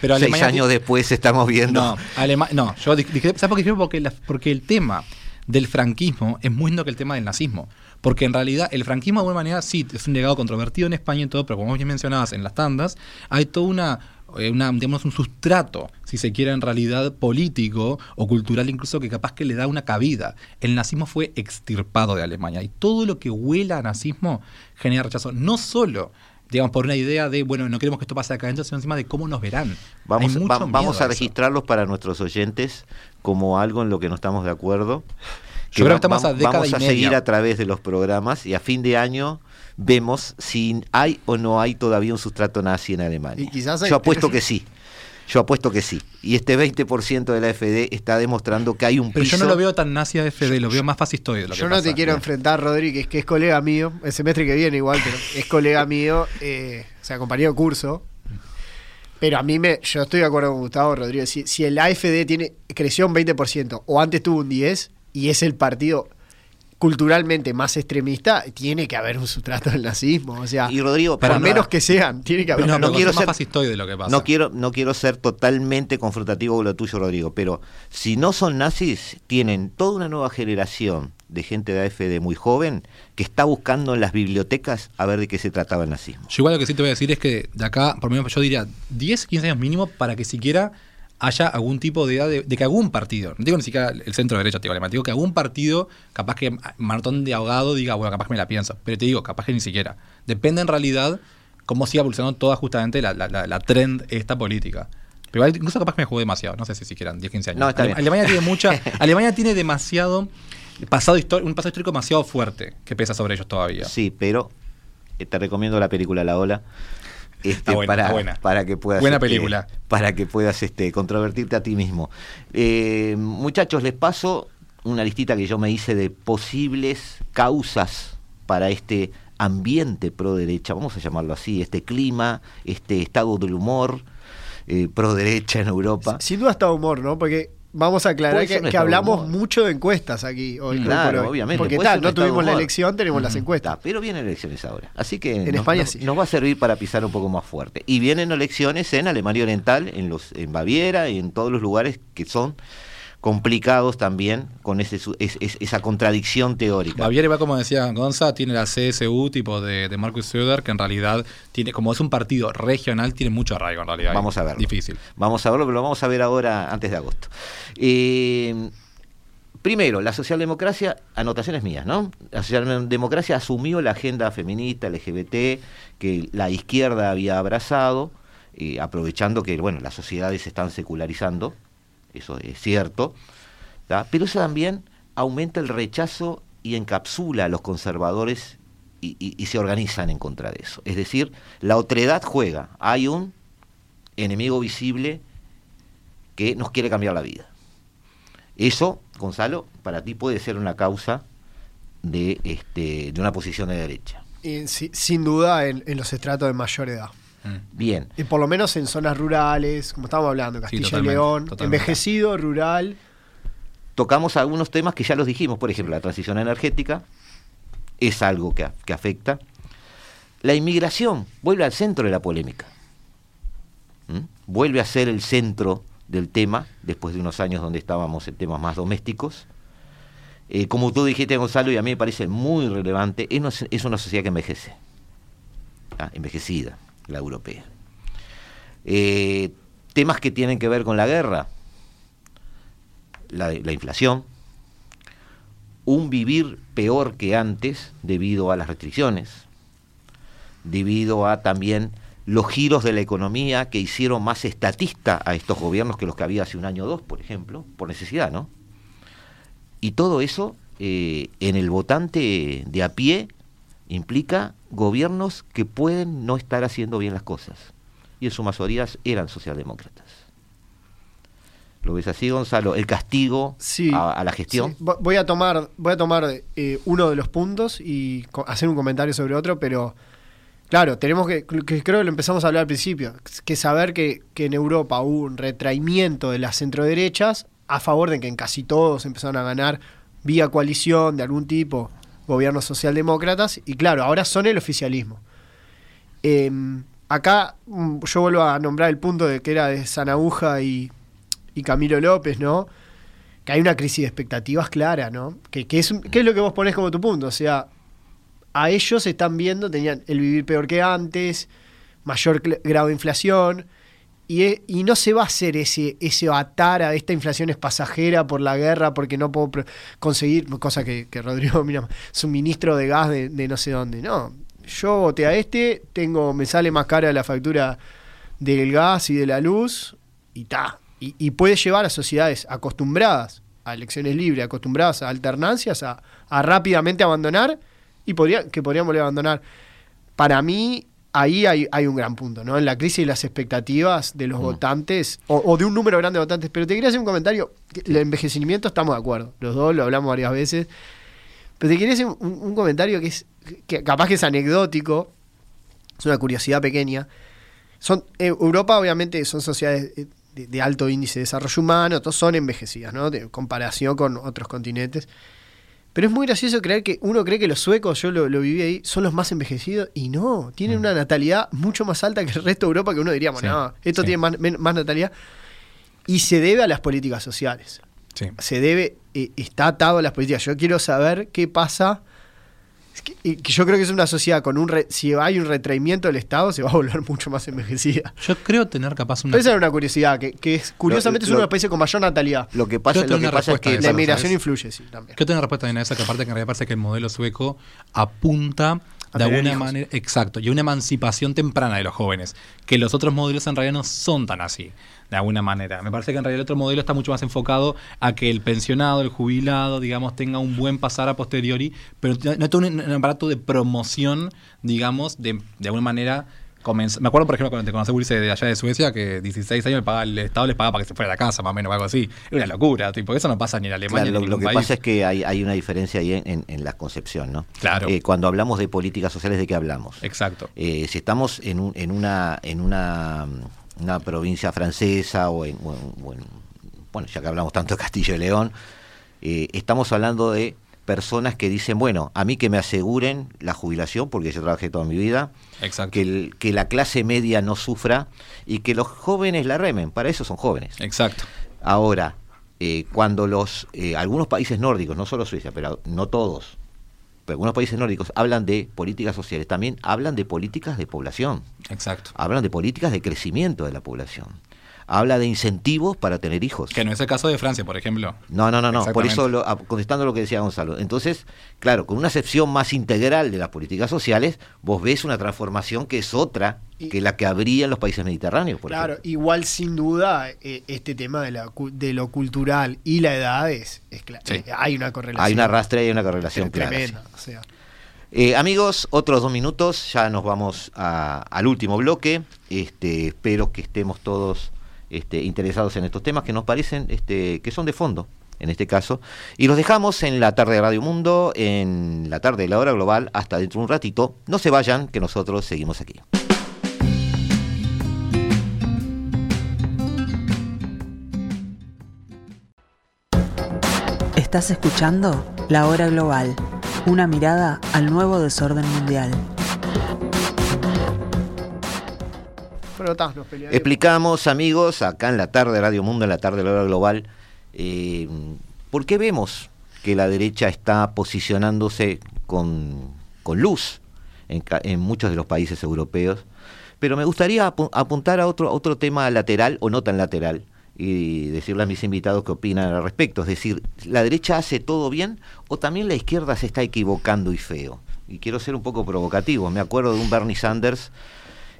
pero seis años después estamos viendo. No, no yo dije, ¿sabes por qué? Porque, porque el tema del franquismo es muy lindo que el tema del nazismo. Porque en realidad el franquismo de alguna manera sí es un legado controvertido en España y todo, pero como bien mencionabas en las tandas, hay toda una eh, una, digamos, un sustrato, si se quiere, en realidad político o cultural incluso, que capaz que le da una cabida. El nazismo fue extirpado de Alemania y todo lo que huela a nazismo genera rechazo, no solo digamos, por una idea de, bueno, no queremos que esto pase acá adentro, sino encima de cómo nos verán. Vamos, vamos a, registrarlos para nuestros oyentes como algo en lo que no estamos de acuerdo. Yo creo que estamos a década Vamos a seguir a través de los programas y a fin de año vemos si hay o no hay todavía un sustrato nazi en Alemania. Yo apuesto que sí. Yo apuesto que sí. Y este 20% de la FD está demostrando que hay un Pero yo no lo veo tan nazi a FD, lo veo más fascistoide. yo no te quiero enfrentar, Rodríguez, que es colega mío, el semestre que viene igual, pero es colega mío, eh, o sea, compañero de curso. Pero a mí me, yo estoy de acuerdo con Gustavo Rodríguez. Si, si el AFD tiene, creció un 20% o antes tuvo un 10% y es el partido culturalmente más extremista, tiene que haber un sustrato del nazismo. O sea, y Rodrigo, por menos que sean, tiene que haber. No, quiero ser de lo que pasa. No quiero, no quiero ser totalmente confrontativo con lo tuyo, Rodrigo, pero si no son nazis, tienen toda una nueva generación de gente de AFD muy joven que está buscando en las bibliotecas a ver de qué se trataba el nazismo. Yo igual lo que sí te voy a decir es que de acá, por lo menos yo diría 10, 15 años mínimo para que siquiera haya algún tipo de idea de, que algún partido, no digo ni siquiera el centro derecha, te digo, digo que algún partido, capaz que maratón de ahogado diga, bueno, capaz que me la pienso, pero te digo, capaz que ni siquiera. Depende en realidad cómo siga evolucionando toda justamente la, la, trend esta política. Pero incluso capaz que me jugué demasiado, no sé si siquiera 10, 15 años. Alemania tiene mucha, Alemania tiene demasiado pasado un pasado histórico demasiado fuerte que pesa sobre ellos todavía. Sí, pero eh, te recomiendo la película La Ola. Este, para, para que puedas buena este, película. para que puedas este, controvertirte a ti mismo. Eh, muchachos les paso una listita que yo me hice de posibles causas para este ambiente pro derecha vamos a llamarlo así este clima este estado del humor eh, pro derecha en Europa. Sin duda está humor no porque Vamos a aclarar que, hablamos mucho de encuestas aquí hoy. Claro, obviamente. Porque tal, no tuvimos la elección, tenemos las encuestas. pero vienen elecciones ahora. Así que en nos, España sí. nos va a servir para pisar un poco más fuerte. Y vienen elecciones en Alemania Oriental, en, los, en Baviera y en todos los lugares que son complicados también con ese, esa contradicción teórica. Baviera va, como decía Gonza, tiene la CSU tipo de, Marcus Söder, que en realidad tiene, como es un partido regional, tiene mucho arraigo en realidad. Vamos a verlo. Difícil. Vamos a verlo, pero lo vamos a ver ahora antes de agosto. Eh, primero, la socialdemocracia, anotaciones mías, ¿no? La socialdemocracia asumió la agenda feminista, LGBT, que la izquierda había abrazado, eh, aprovechando que, bueno, las sociedades se están secularizando eso es cierto, pero eso también aumenta el rechazo y encapsula a los conservadores y, se organizan en contra de eso. Es decir, la otredad juega, hay un enemigo visible que nos quiere cambiar la vida. Eso, Gonzalo, para ti puede ser una causa de, este, de una posición de derecha. sin duda en los estratos de mayor edad. Mm. Bien. Y por lo menos en zonas rurales, como estábamos hablando, Castilla y León, envejecido, rural. Tocamos algunos temas que ya los dijimos, por ejemplo, la transición energética es algo que, afecta. La inmigración vuelve al centro de la polémica. ¿Mm? Vuelve a ser el centro del tema, después de unos años donde estábamos en temas más domésticos. Eh, como tú dijiste, Gonzalo, y a mí me parece muy relevante, es una, sociedad que envejece, ¿ah? envejecida la europea. Eh, temas que tienen que ver con la guerra, la, la inflación, un vivir peor que antes debido a las restricciones, debido a también los giros de la economía que hicieron más estatista a estos gobiernos que los que había hace un año o dos, por ejemplo, por necesidad, ¿no? Y todo eso eh, en el votante de a pie implica gobiernos que pueden no estar haciendo bien las cosas. y en su mayoría eran socialdemócratas. ¿Lo ves así, Gonzalo? El castigo a, la gestión. Voy a tomar, voy a tomar eh, uno de los puntos y hacer un comentario sobre otro, pero claro, tenemos que, que, creo que lo empezamos a hablar al principio, que saber que, que en Europa hubo un retraimiento de las centroderechas a favor de que en casi todos empezaron a ganar vía coalición de algún tipo gobiernos socialdemócratas y claro, ahora son el oficialismo. Em, acá mm, yo vuelvo a nombrar el punto de que era de Sanabuja y, y Camilo López, ¿no? Que hay una crisis de expectativas clara, ¿no? Que, es, ¿Qué es lo que vos ponés como tu punto? O sea, a ellos están viendo, tenían el vivir peor que antes, mayor grado de inflación, y, y, no se va a hacer ese, ese atar a esta inflación es pasajera por la guerra, porque no puedo conseguir, cosa que, Rodrigo, mira, suministro de gas de, no sé dónde. No, yo voté a este, tengo, me sale más cara la factura del gas y de la luz, y ta. Y, puede llevar a sociedades acostumbradas a elecciones libres, acostumbradas a alternancias, a, a rápidamente abandonar, y podría, que podríamos abandonar. Para mí, ahí hay, un gran punto, ¿no? En la crisis y las expectativas de los mm. votantes, o, de un número grande de votantes. Pero te quería hacer un comentario. El envejecimiento estamos de acuerdo. Los dos lo hablamos varias veces. Pero te quería hacer un, comentario que es. que capaz que es anecdótico. Es una curiosidad pequeña. Son, eh, Europa, obviamente, son sociedades eh, de, alto índice de desarrollo humano, todos son envejecidas, ¿no? De comparación con otros continentes. Pero es muy gracioso creer que uno cree que los suecos, yo lo, viví ahí, son los más envejecidos y no, tienen mm. una natalidad mucho más alta que el resto de Europa que uno diría, no, esto tiene más, natalidad. Y se debe a las políticas sociales. Se debe, eh, está atado a las políticas. Yo quiero saber qué pasa que, yo creo que es una sociedad con un si hay un retraimiento del Estado se va a volver mucho más envejecida. Yo creo tener capaz una esa es una curiosidad que, que es, curiosamente es uno de los países con mayor natalidad. Lo que pasa, lo que pasa es que la inmigración influye, sí, también. Yo tengo una respuesta en esa que aparte que en realidad parece que el modelo sueco apunta de alguna manera, exacto, y una emancipación temprana de los jóvenes, que los otros modelos en realidad no son tan así de alguna manera. Me parece que en realidad el otro modelo está mucho más enfocado a que el pensionado, el jubilado, digamos, tenga un buen pasar a posteriori, pero no es un, aparato de promoción, digamos, de, de alguna manera me acuerdo, por ejemplo, cuando te conocí Wilson de allá de Suecia, que 16 años el Estado les pagaba para que se fuera a la casa, más o menos, o algo así. Es una locura, tipo, eso no pasa ni en Alemania. ni en lo, que pasa es que hay, una diferencia ahí en, la concepción, ¿no? Claro. Eh, cuando hablamos de políticas sociales, ¿de qué hablamos? Exacto. Eh, si estamos en, un, en una. En una una provincia francesa o en, bueno, ya que hablamos tanto de Castillo y León, eh, estamos hablando de personas que dicen, bueno, a mí que me aseguren la jubilación, porque yo trabajé toda mi vida, Que, que la clase media no sufra y que los jóvenes la remen, para eso son jóvenes. Exacto. Ahora, eh, cuando los eh, algunos países nórdicos, no solo Suiza, pero no todos, pero algunos países nórdicos hablan de políticas sociales, también hablan de políticas de población. Exacto. Hablan de políticas de crecimiento de la población. Habla de incentivos para tener hijos. Que no es el caso de Francia, por ejemplo. No, no, no, no. Por eso, contestando lo que decía Gonzalo. Entonces, claro, con una acepción más integral de las políticas sociales, vos ves una transformación que es otra que la que habría en los países mediterráneos. Por claro, igual sin duda eh, este tema de, la, de lo cultural y la edad es, eh, hay una correlación. Hay una rastra y una correlación clara. Eh, amigos, otros dos minutos, ya nos vamos al último bloque. Este, espero que estemos todos este, interesados en estos temas que nos parecen este, que son de fondo en este caso. Y los dejamos en la tarde de Radio Mundo, en la tarde de la hora global, hasta dentro de un ratito. No se vayan, que nosotros seguimos aquí. Estás escuchando La Hora Global, una mirada al nuevo desorden mundial. Explicamos, amigos, acá en la tarde de Radio Mundo, en la tarde de la Hora Global, eh, por qué vemos que la derecha está posicionándose con, luz en, muchos de los países europeos. Pero me gustaría apuntar a otro, otro tema lateral o no tan lateral, y decirle a mis invitados qué opinan al respecto. Es decir, ¿la derecha hace todo bien o también la izquierda se está equivocando y feo? Y quiero ser un poco provocativo. Me acuerdo de un Bernie Sanders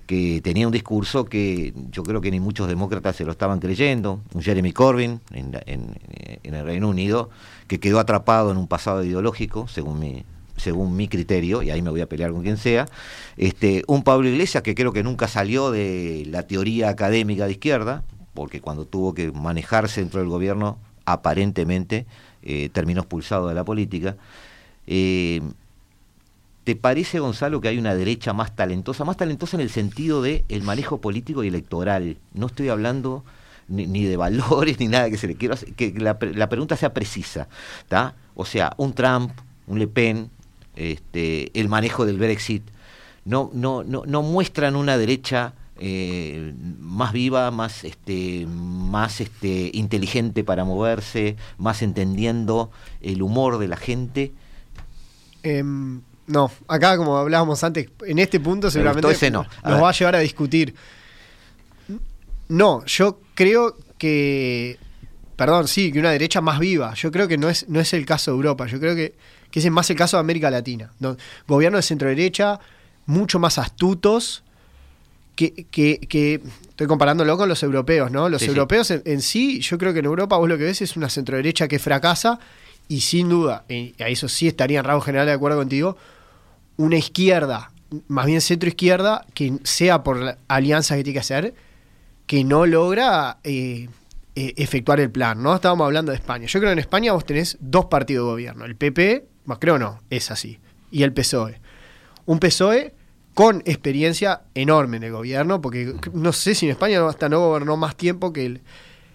que tenía un discurso que yo creo que ni muchos demócratas se lo estaban creyendo, un Jeremy Corbyn en, el Reino Unido, que quedó atrapado en un pasado ideológico, según mi según mi criterio, y ahí me voy a pelear con quien sea, este, un Pablo Iglesias que creo que nunca salió de la teoría académica de izquierda, porque cuando tuvo que manejarse dentro del gobierno, aparentemente eh, terminó expulsado de la política. Eh, ¿Te parece, Gonzalo, que hay una derecha más talentosa? Más talentosa en el sentido de el manejo político y electoral. No estoy hablando ni, de valores ni nada que se le quiera que la, la pregunta sea precisa. ¿tá? O sea, un Trump, un Le Pen, este, el manejo del Brexit, no, no, no, no muestran una derecha eh, más viva, más, este, más este, inteligente para moverse, más entendiendo el humor de la gente. Em, no, acá como hablábamos antes, en este punto seguramente ese no. nos va a llevar a discutir. No, yo creo que, perdón, sí, que una derecha más viva. Yo creo que no es, no es el caso de Europa. Yo creo que, que es más el caso de América Latina. Gobiernos de centro derecha, mucho más astutos, que, que, estoy comparándolo con los europeos, ¿no? Los europeos En, sí, yo creo que en Europa vos lo que ves es una centro derecha que fracasa y sin duda, y a eso sí estaría en rango general de acuerdo contigo, una izquierda, más bien centro izquierda, que sea por la alianza que tiene que hacer, que no logra eh, eh, efectuar el plan, ¿no? Estábamos hablando de España. Yo creo que en España vos tenés dos partidos de gobierno, el PP, más creo no, es así, y el PSOE. Un PSOE con experiencia enorme en el gobierno, porque no sé si en España hasta no gobernó más tiempo que el,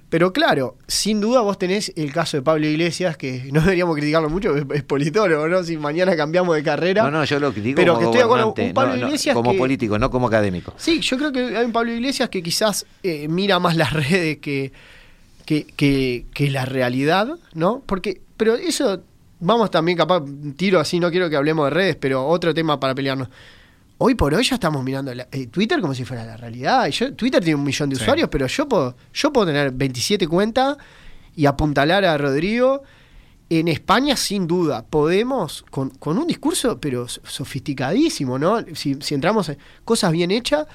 pero claro, sin duda vos tenés el caso de Pablo Iglesias, que no deberíamos criticarlo mucho, es, politólogo, ¿no? Si mañana cambiamos de carrera. No, no, yo lo critico pero como que estoy un Pablo Iglesias como político, no como académico. Sí, yo creo que hay un Pablo Iglesias que quizás eh, mira más las redes que, que, que, que, la realidad, ¿no? Porque, pero eso, vamos también capaz, tiro así, no quiero que hablemos de redes, pero otro tema para pelearnos hoy por hoy ya estamos mirando eh, Twitter como si fuera la realidad. yo, Twitter tiene un millón de usuarios, pero yo puedo, yo puedo tener 27 cuentas y apuntalar a Rodrigo. En España, sin duda, podemos, con, un discurso, pero sofisticadísimo, ¿no? Si, entramos en cosas bien hechas,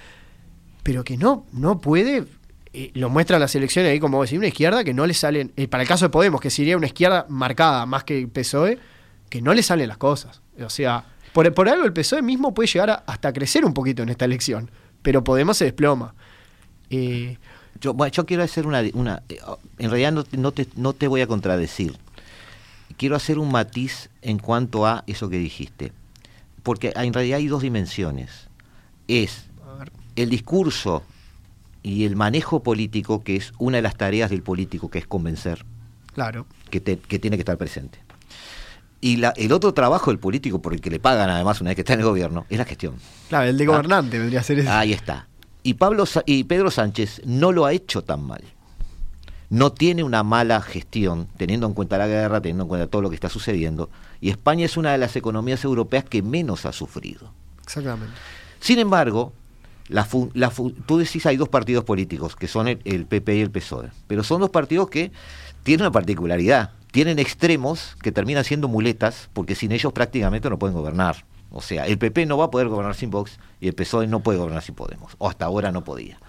pero que no, no puede eh, lo muestra las elecciones ahí, como decir, una izquierda que no le salen, eh, para el caso de Podemos, que sería una izquierda marcada más que el PSOE, que no le salen las cosas. O sea, por, por algo el PSOE mismo puede llegar hasta crecer un poquito en esta elección, pero Podemos se desploma. Eh, yo, yo quiero hacer una, una en realidad no, no, te, no te voy a contradecir. Quiero hacer un matiz en cuanto a eso que dijiste. Porque en realidad hay dos dimensiones. Es el discurso y el manejo político, que es una de las tareas del político, que es convencer. Claro. Que, que tiene que estar presente. Y la, el otro trabajo del político, por el que le pagan además una vez que está en el gobierno, es la gestión. Claro, el de gobernante vendría a ser ese. Ahí está. Y, Pablo, y Pedro Sánchez no lo ha hecho tan mal. No tiene una mala gestión, teniendo en cuenta la guerra, teniendo en cuenta todo lo que está sucediendo. Y España es una de las economías europeas que menos ha sufrido. Exactamente. Sin embargo, la la tú decís hay dos partidos políticos, que son el, el PP y el PSOE. Pero son dos partidos que tienen una particularidad tienen extremos que terminan siendo muletas porque sin ellos prácticamente no pueden gobernar. O sea, el PP no va a poder gobernar sin Vox y el PSOE no puede gobernar sin Podemos, o hasta ahora no podía.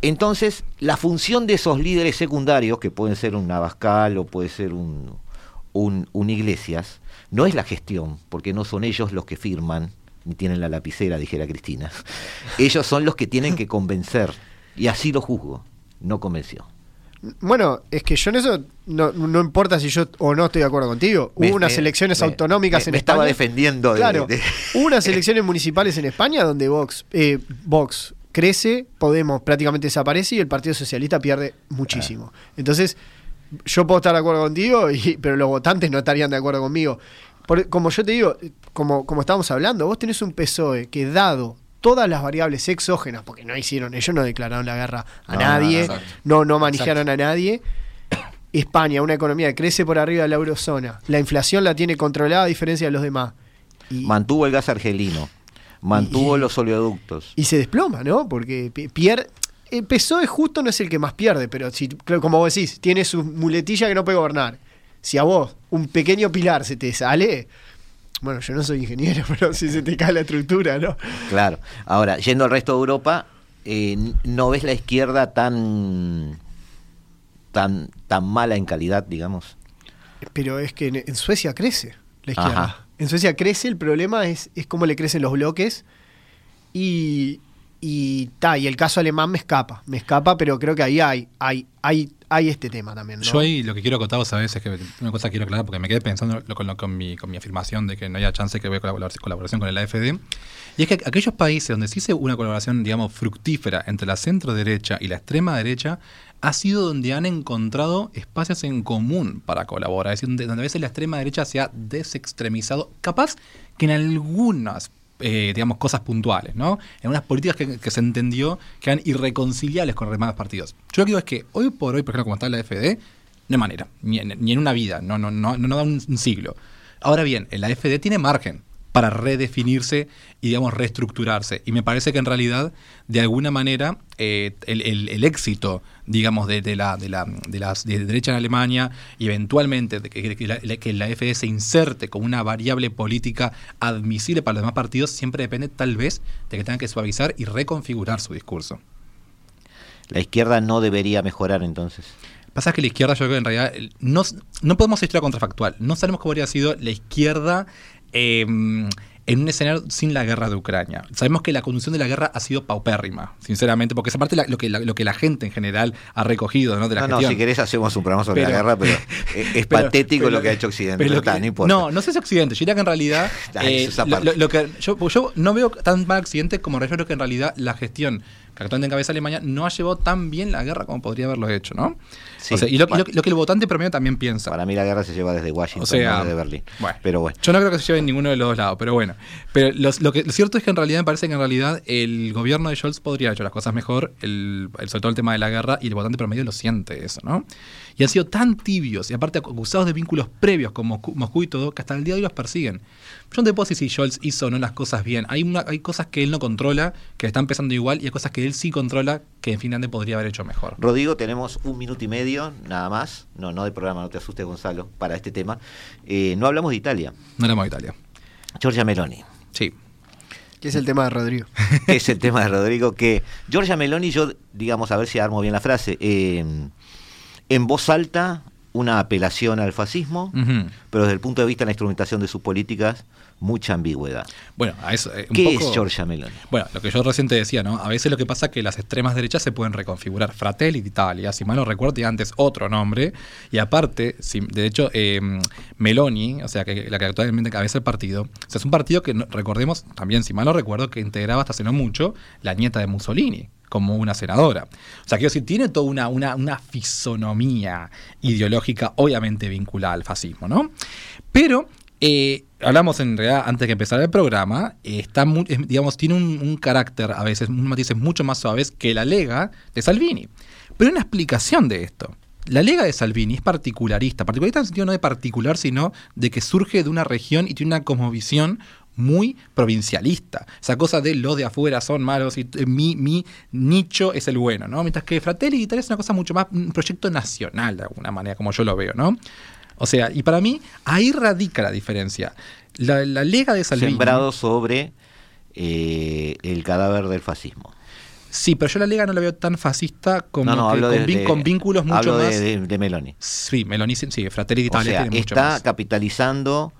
Entonces, la función de esos líderes secundarios, que pueden ser un Navascal o puede ser un, un, Iglesias, no es la gestión, porque no son ellos los que firman, ni tienen la lapicera, dijera Cristina. Ellos son los que tienen que convencer, y así lo juzgo, no convenció. Bueno, es que yo en eso no, no, importa si yo o no estoy de acuerdo contigo. Hubo unas elecciones autonómicas en me España. estaba defendiendo. claro, hubo unas elecciones municipales en España donde Vox, eh, Vox crece, Podemos prácticamente desaparece y el Partido Socialista pierde muchísimo. Entonces, yo puedo estar de acuerdo contigo, y, pero los votantes no estarían de acuerdo conmigo. como yo te digo, como, como estábamos hablando, vos tenés un PSOE que dado todas las variables exógenas, porque no hicieron, ellos no declararon la guerra a nadie, no, no, manejaron a nadie. España, una economía que crece por arriba de la eurozona, la inflación la tiene controlada a diferencia de los demás. mantuvo el gas argelino, mantuvo los oleoductos. Y se desploma, ¿no? Porque pierde. El PSOE justo no es el que más pierde, pero si, como vos decís, tiene su muletilla que no puede gobernar. Si a vos un pequeño pilar se te sale, bueno, yo no soy ingeniero, pero si se te cae la estructura, ¿no? Claro. Ahora, yendo al resto de Europa, eh, ¿no ves la izquierda tan, tan, tan mala en calidad, digamos? Pero es que en, Suecia crece la izquierda. En Suecia crece, el problema es, es cómo le crecen los bloques. Y, y, ta, y el caso alemán me escapa, me escapa, pero creo que ahí hay, hay, hay, hay este tema también. Yo ahí lo que quiero contar a veces es que una cosa quiero aclarar porque me quedé pensando lo- con, con mi, con mi afirmación de que no haya chance que vea colaboración, con el AFD. Y es que aquellos países donde se hizo una colaboración, digamos, fructífera entre la centro derecha y la extrema derecha, ha sido donde han encontrado espacios en común para colaborar. Es decir, donde a veces la extrema derecha se ha desextremizado, capaz que en algunas eh, digamos, cosas puntuales, ¿no? En unas políticas que, se entendió que eran irreconciliables con los demás partidos. Yo lo que digo es que hoy por hoy, por ejemplo, como está la AFD, no hay manera, ni en, una vida, no, no, no, no da un, un siglo. Ahora bien, el AFD tiene margen para redefinirse y, digamos, reestructurarse. Y me parece que en realidad, de alguna manera, eh, el, el- el éxito, digamos, de, de la, de, la, de de derecha en Alemania y eventualmente de que, que la, que la AfD se inserte como una variable política admisible para los demás partidos, siempre depende tal vez de que tengan que suavizar y reconfigurar su discurso. La izquierda no debería mejorar entonces. Pasa que la izquierda, yo creo que en realidad no, no podemos hacer historia contrafactual. No sabemos cómo habría sido la izquierda eh, en un escenario sin la guerra de Ucrania. Sabemos que la conducción de la guerra ha sido paupérrima, sinceramente, porque esa parte la- lo, que la, lo que la gente en general ha recogido ¿no? de la No, no, si querés hacemos un programa sobre Pero- la guerra, pero es, es Pero- patético pero- lo que ha hecho Occidente. pero que- no importa. No, no sé si Occidente. Yo diría que en realidad. Eh, lo, que yo, yo no veo tan mal Occidente como yo creo que en realidad la gestión que actualmente encabeza Alemania no ha llevado tan bien la guerra como podría haberlo hecho, ¿no? Sí. O sea, y lo, Bueno. lo que el votante promedio también piensa. Para mí la guerra se lleva desde Washington, O sea, no desde Berlín. bueno. Pero bueno. Yo no creo que se lleve en ninguno de los dos lados, pero bueno. Pero los- lo, que, lo cierto es que en realidad me parece que en realidad el gobierno de Scholz podría haber hecho las cosas mejor, el, el- sobre todo el tema de la guerra, y el votante promedio lo siente eso, ¿no? Y han sido tan tibios y aparte acusados de vínculos previos con Moscú, Moscú y todo, que hasta el día de hoy los persiguen. Yo no te puedo decir si Scholz hizo o no las cosas bien. Hay, una- hay cosas que él no controla, que están empezando igual, y hay cosas que él sí controla, que en Finlandia podría haber hecho mejor. Rodrigo, tenemos un minuto y medio, nada más. No, no de programa, no te asustes, Gonzalo, para este tema. Eh, no hablamos de Italia. No éramos de Italia. Giorgia Meloni. Sí. Que es el tema de Rodrigo. es el tema de Rodrigo, que Giorgia Meloni, yo, digamos, a ver si armo bien la frase, eh, en voz alta, una apelación al fascismo, pero desde el punto de vista de la instrumentación de sus políticas, mucha ambigüedad. Bueno, a eso. eh, un ¿Qué poco- es Giorgia Meloni? Bueno, lo que yo recién te decía, ¿no? A veces lo que pasa es que las extremas derechas se pueden reconfigurar. Fratelli d'Italia, si mal no recuerdo, tenía antes otro nombre. Y aparte, si- de hecho, eh, Meloni, o sea, que, la que actualmente cabeza el partido, o sea, es un partido que, recordemos, también, si mal no recuerdo, que integraba hasta hace no mucho la nieta de Mussolini como una senadora. O sea, quiero decir, tiene toda una, una, una fisonomía ideológica, obviamente vinculada al fascismo, ¿no? Pero eh, hablamos en realidad antes que empezara el programa, está digamos, tiene un, carácter a veces, un matices mucho más suaves que la lega de Salvini. Pero hay una explicación de esto. La lega de Salvini es particularista, particularista en el sentido no de particular, sino de que surge de una región y tiene una cosmovisión muy provincialista. Esa cosa de los de afuera son malos y mi, mi nicho es el bueno, ¿no? Mientras que Fratelli Italia es una cosa mucho más, un proyecto nacional de alguna manera, como yo lo veo, ¿no? O sea, y para mí ahí radica la diferencia. La, la Lega de Salvini... Sembrado sobre eh, el cadáver del fascismo. Sí, pero yo la Lega no la veo tan fascista como no, no, que hablo con, de, vin- de- con vínculos mucho hablo más... de, de Meloni. Sí, Meloni, sí, Fratelli O d'Italia sea, tiene mucho está más. capitalizando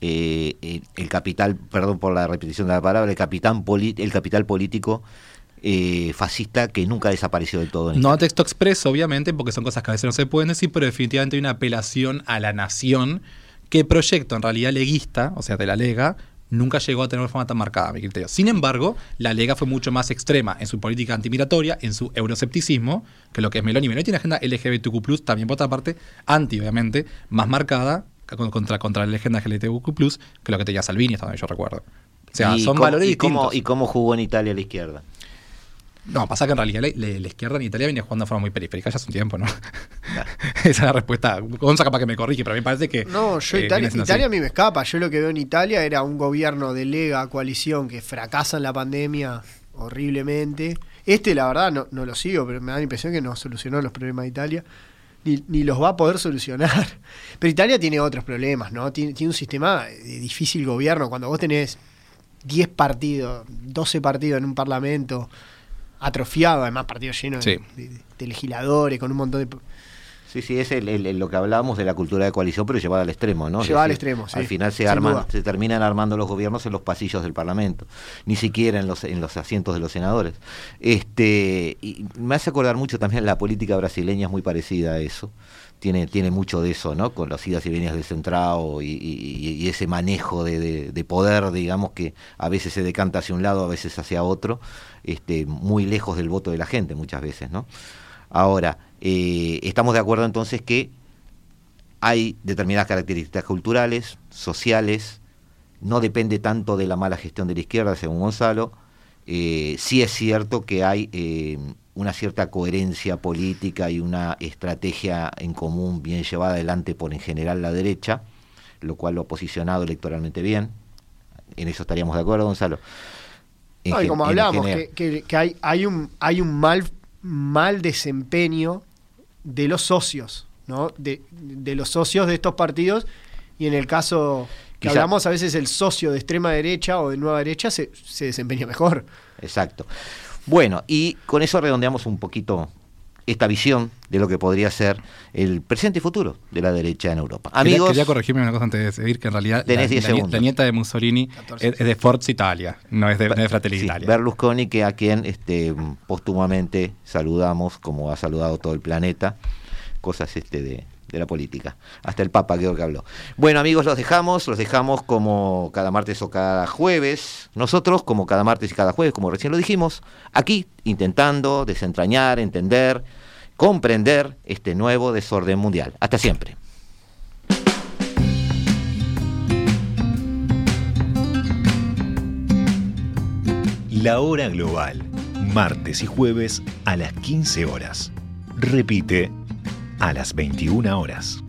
eh, el, el capital, perdón por la repetición de la palabra, el, capitán el capital político eh, fascista que nunca desapareció del todo. en No a texto expreso, obviamente, porque son cosas que a veces no se pueden decir, pero definitivamente hay una apelación a la nación que proyecto en realidad leguista, o sea, de la Lega, nunca llegó a tener una forma tan marcada, a mi criterio. Sin embargo, la Lega fue mucho más extrema en su política antimigratoria, en su eurocepticismo, que lo que es Meloni. Meloni tiene agenda LGBTQ+, también por otra parte, anti, obviamente, más marcada contra, contra la agenda LGBTQ+, que lo que tenía Salvini, hasta donde yo recuerdo. O sea, ¿Y son cómo- valores y cómo, distintos. ¿Y cómo jugó en Italia la izquierda? No, pasa que en realidad la, la- la izquierda en Italia viene jugando de forma muy periférica ya hace un tiempo, ¿no? Esa es la respuesta. Gonza capaz que me corrige, pero a mí me parece que... No, yo eh, Italia, Italia a mí me escapa. Yo lo que veo en Italia era un gobierno de lega, coalición, que fracasa en la pandemia horriblemente. Este, la verdad, no, no lo sigo, pero me da la impresión que no solucionó los problemas de Italia. Ni, ni los va a poder solucionar. Pero Italia tiene otros problemas, ¿no? Tiene, tiene un sistema de difícil gobierno. Cuando vos tenés 10 partidos, 12 partidos en un parlamento, atrofiado, además partidos llenos de- Sí. de, de legisladores, con un montón de... Sí, sí, es el, lo que hablábamos de la cultura de coalición, pero llevada al extremo, ¿no? Llevada al extremo, sí. Al final se arman, se terminan armando los gobiernos en los pasillos del Parlamento, ni siquiera en los, en los asientos de los senadores. Este, y me hace acordar mucho también la política brasileña es muy parecida a eso. Tiene, tiene mucho de eso, ¿no? Con las idas y venidas del centrado y, ese manejo de, de, poder, digamos, que a veces se decanta hacia un lado, a veces hacia otro, este, muy lejos del voto de la gente muchas veces, ¿no? Ahora, eh, estamos de acuerdo entonces que hay determinadas características culturales, sociales, no depende tanto de la mala gestión de la izquierda, según Gonzalo. Eh, sí es cierto que hay eh, una cierta coherencia política y una estrategia en común bien llevada adelante por en general la derecha, lo cual lo ha posicionado electoralmente bien. En eso estaríamos de acuerdo, Gonzalo. y como hablamos, que, hay, hay, un, hay un mal, mal desempeño de los socios, ¿no? De, los socios de estos partidos. Y en el caso que hablamos, a veces el socio de extrema derecha o de nueva derecha se, se desempeña mejor. Exacto. Bueno, y con eso redondeamos un poquito esta visión de lo que podría ser el presente y futuro de la derecha en Europa. Amigos, quería, corregirme una cosa antes de seguir, que en realidad la, nieta de Mussolini es, de Forza Italia, no es de, Fratelli Italia. Berlusconi, que a quien este, póstumamente saludamos, como ha saludado todo el planeta, cosas este de, de la política. Hasta el Papa creo que habló. Bueno amigos, los dejamos, los dejamos como cada martes o cada jueves. Nosotros como cada martes y cada jueves, como recién lo dijimos, aquí intentando desentrañar, entender, comprender este nuevo desorden mundial. Hasta siempre. La hora global, martes y jueves a las 15 horas. Repite a las 21 horas.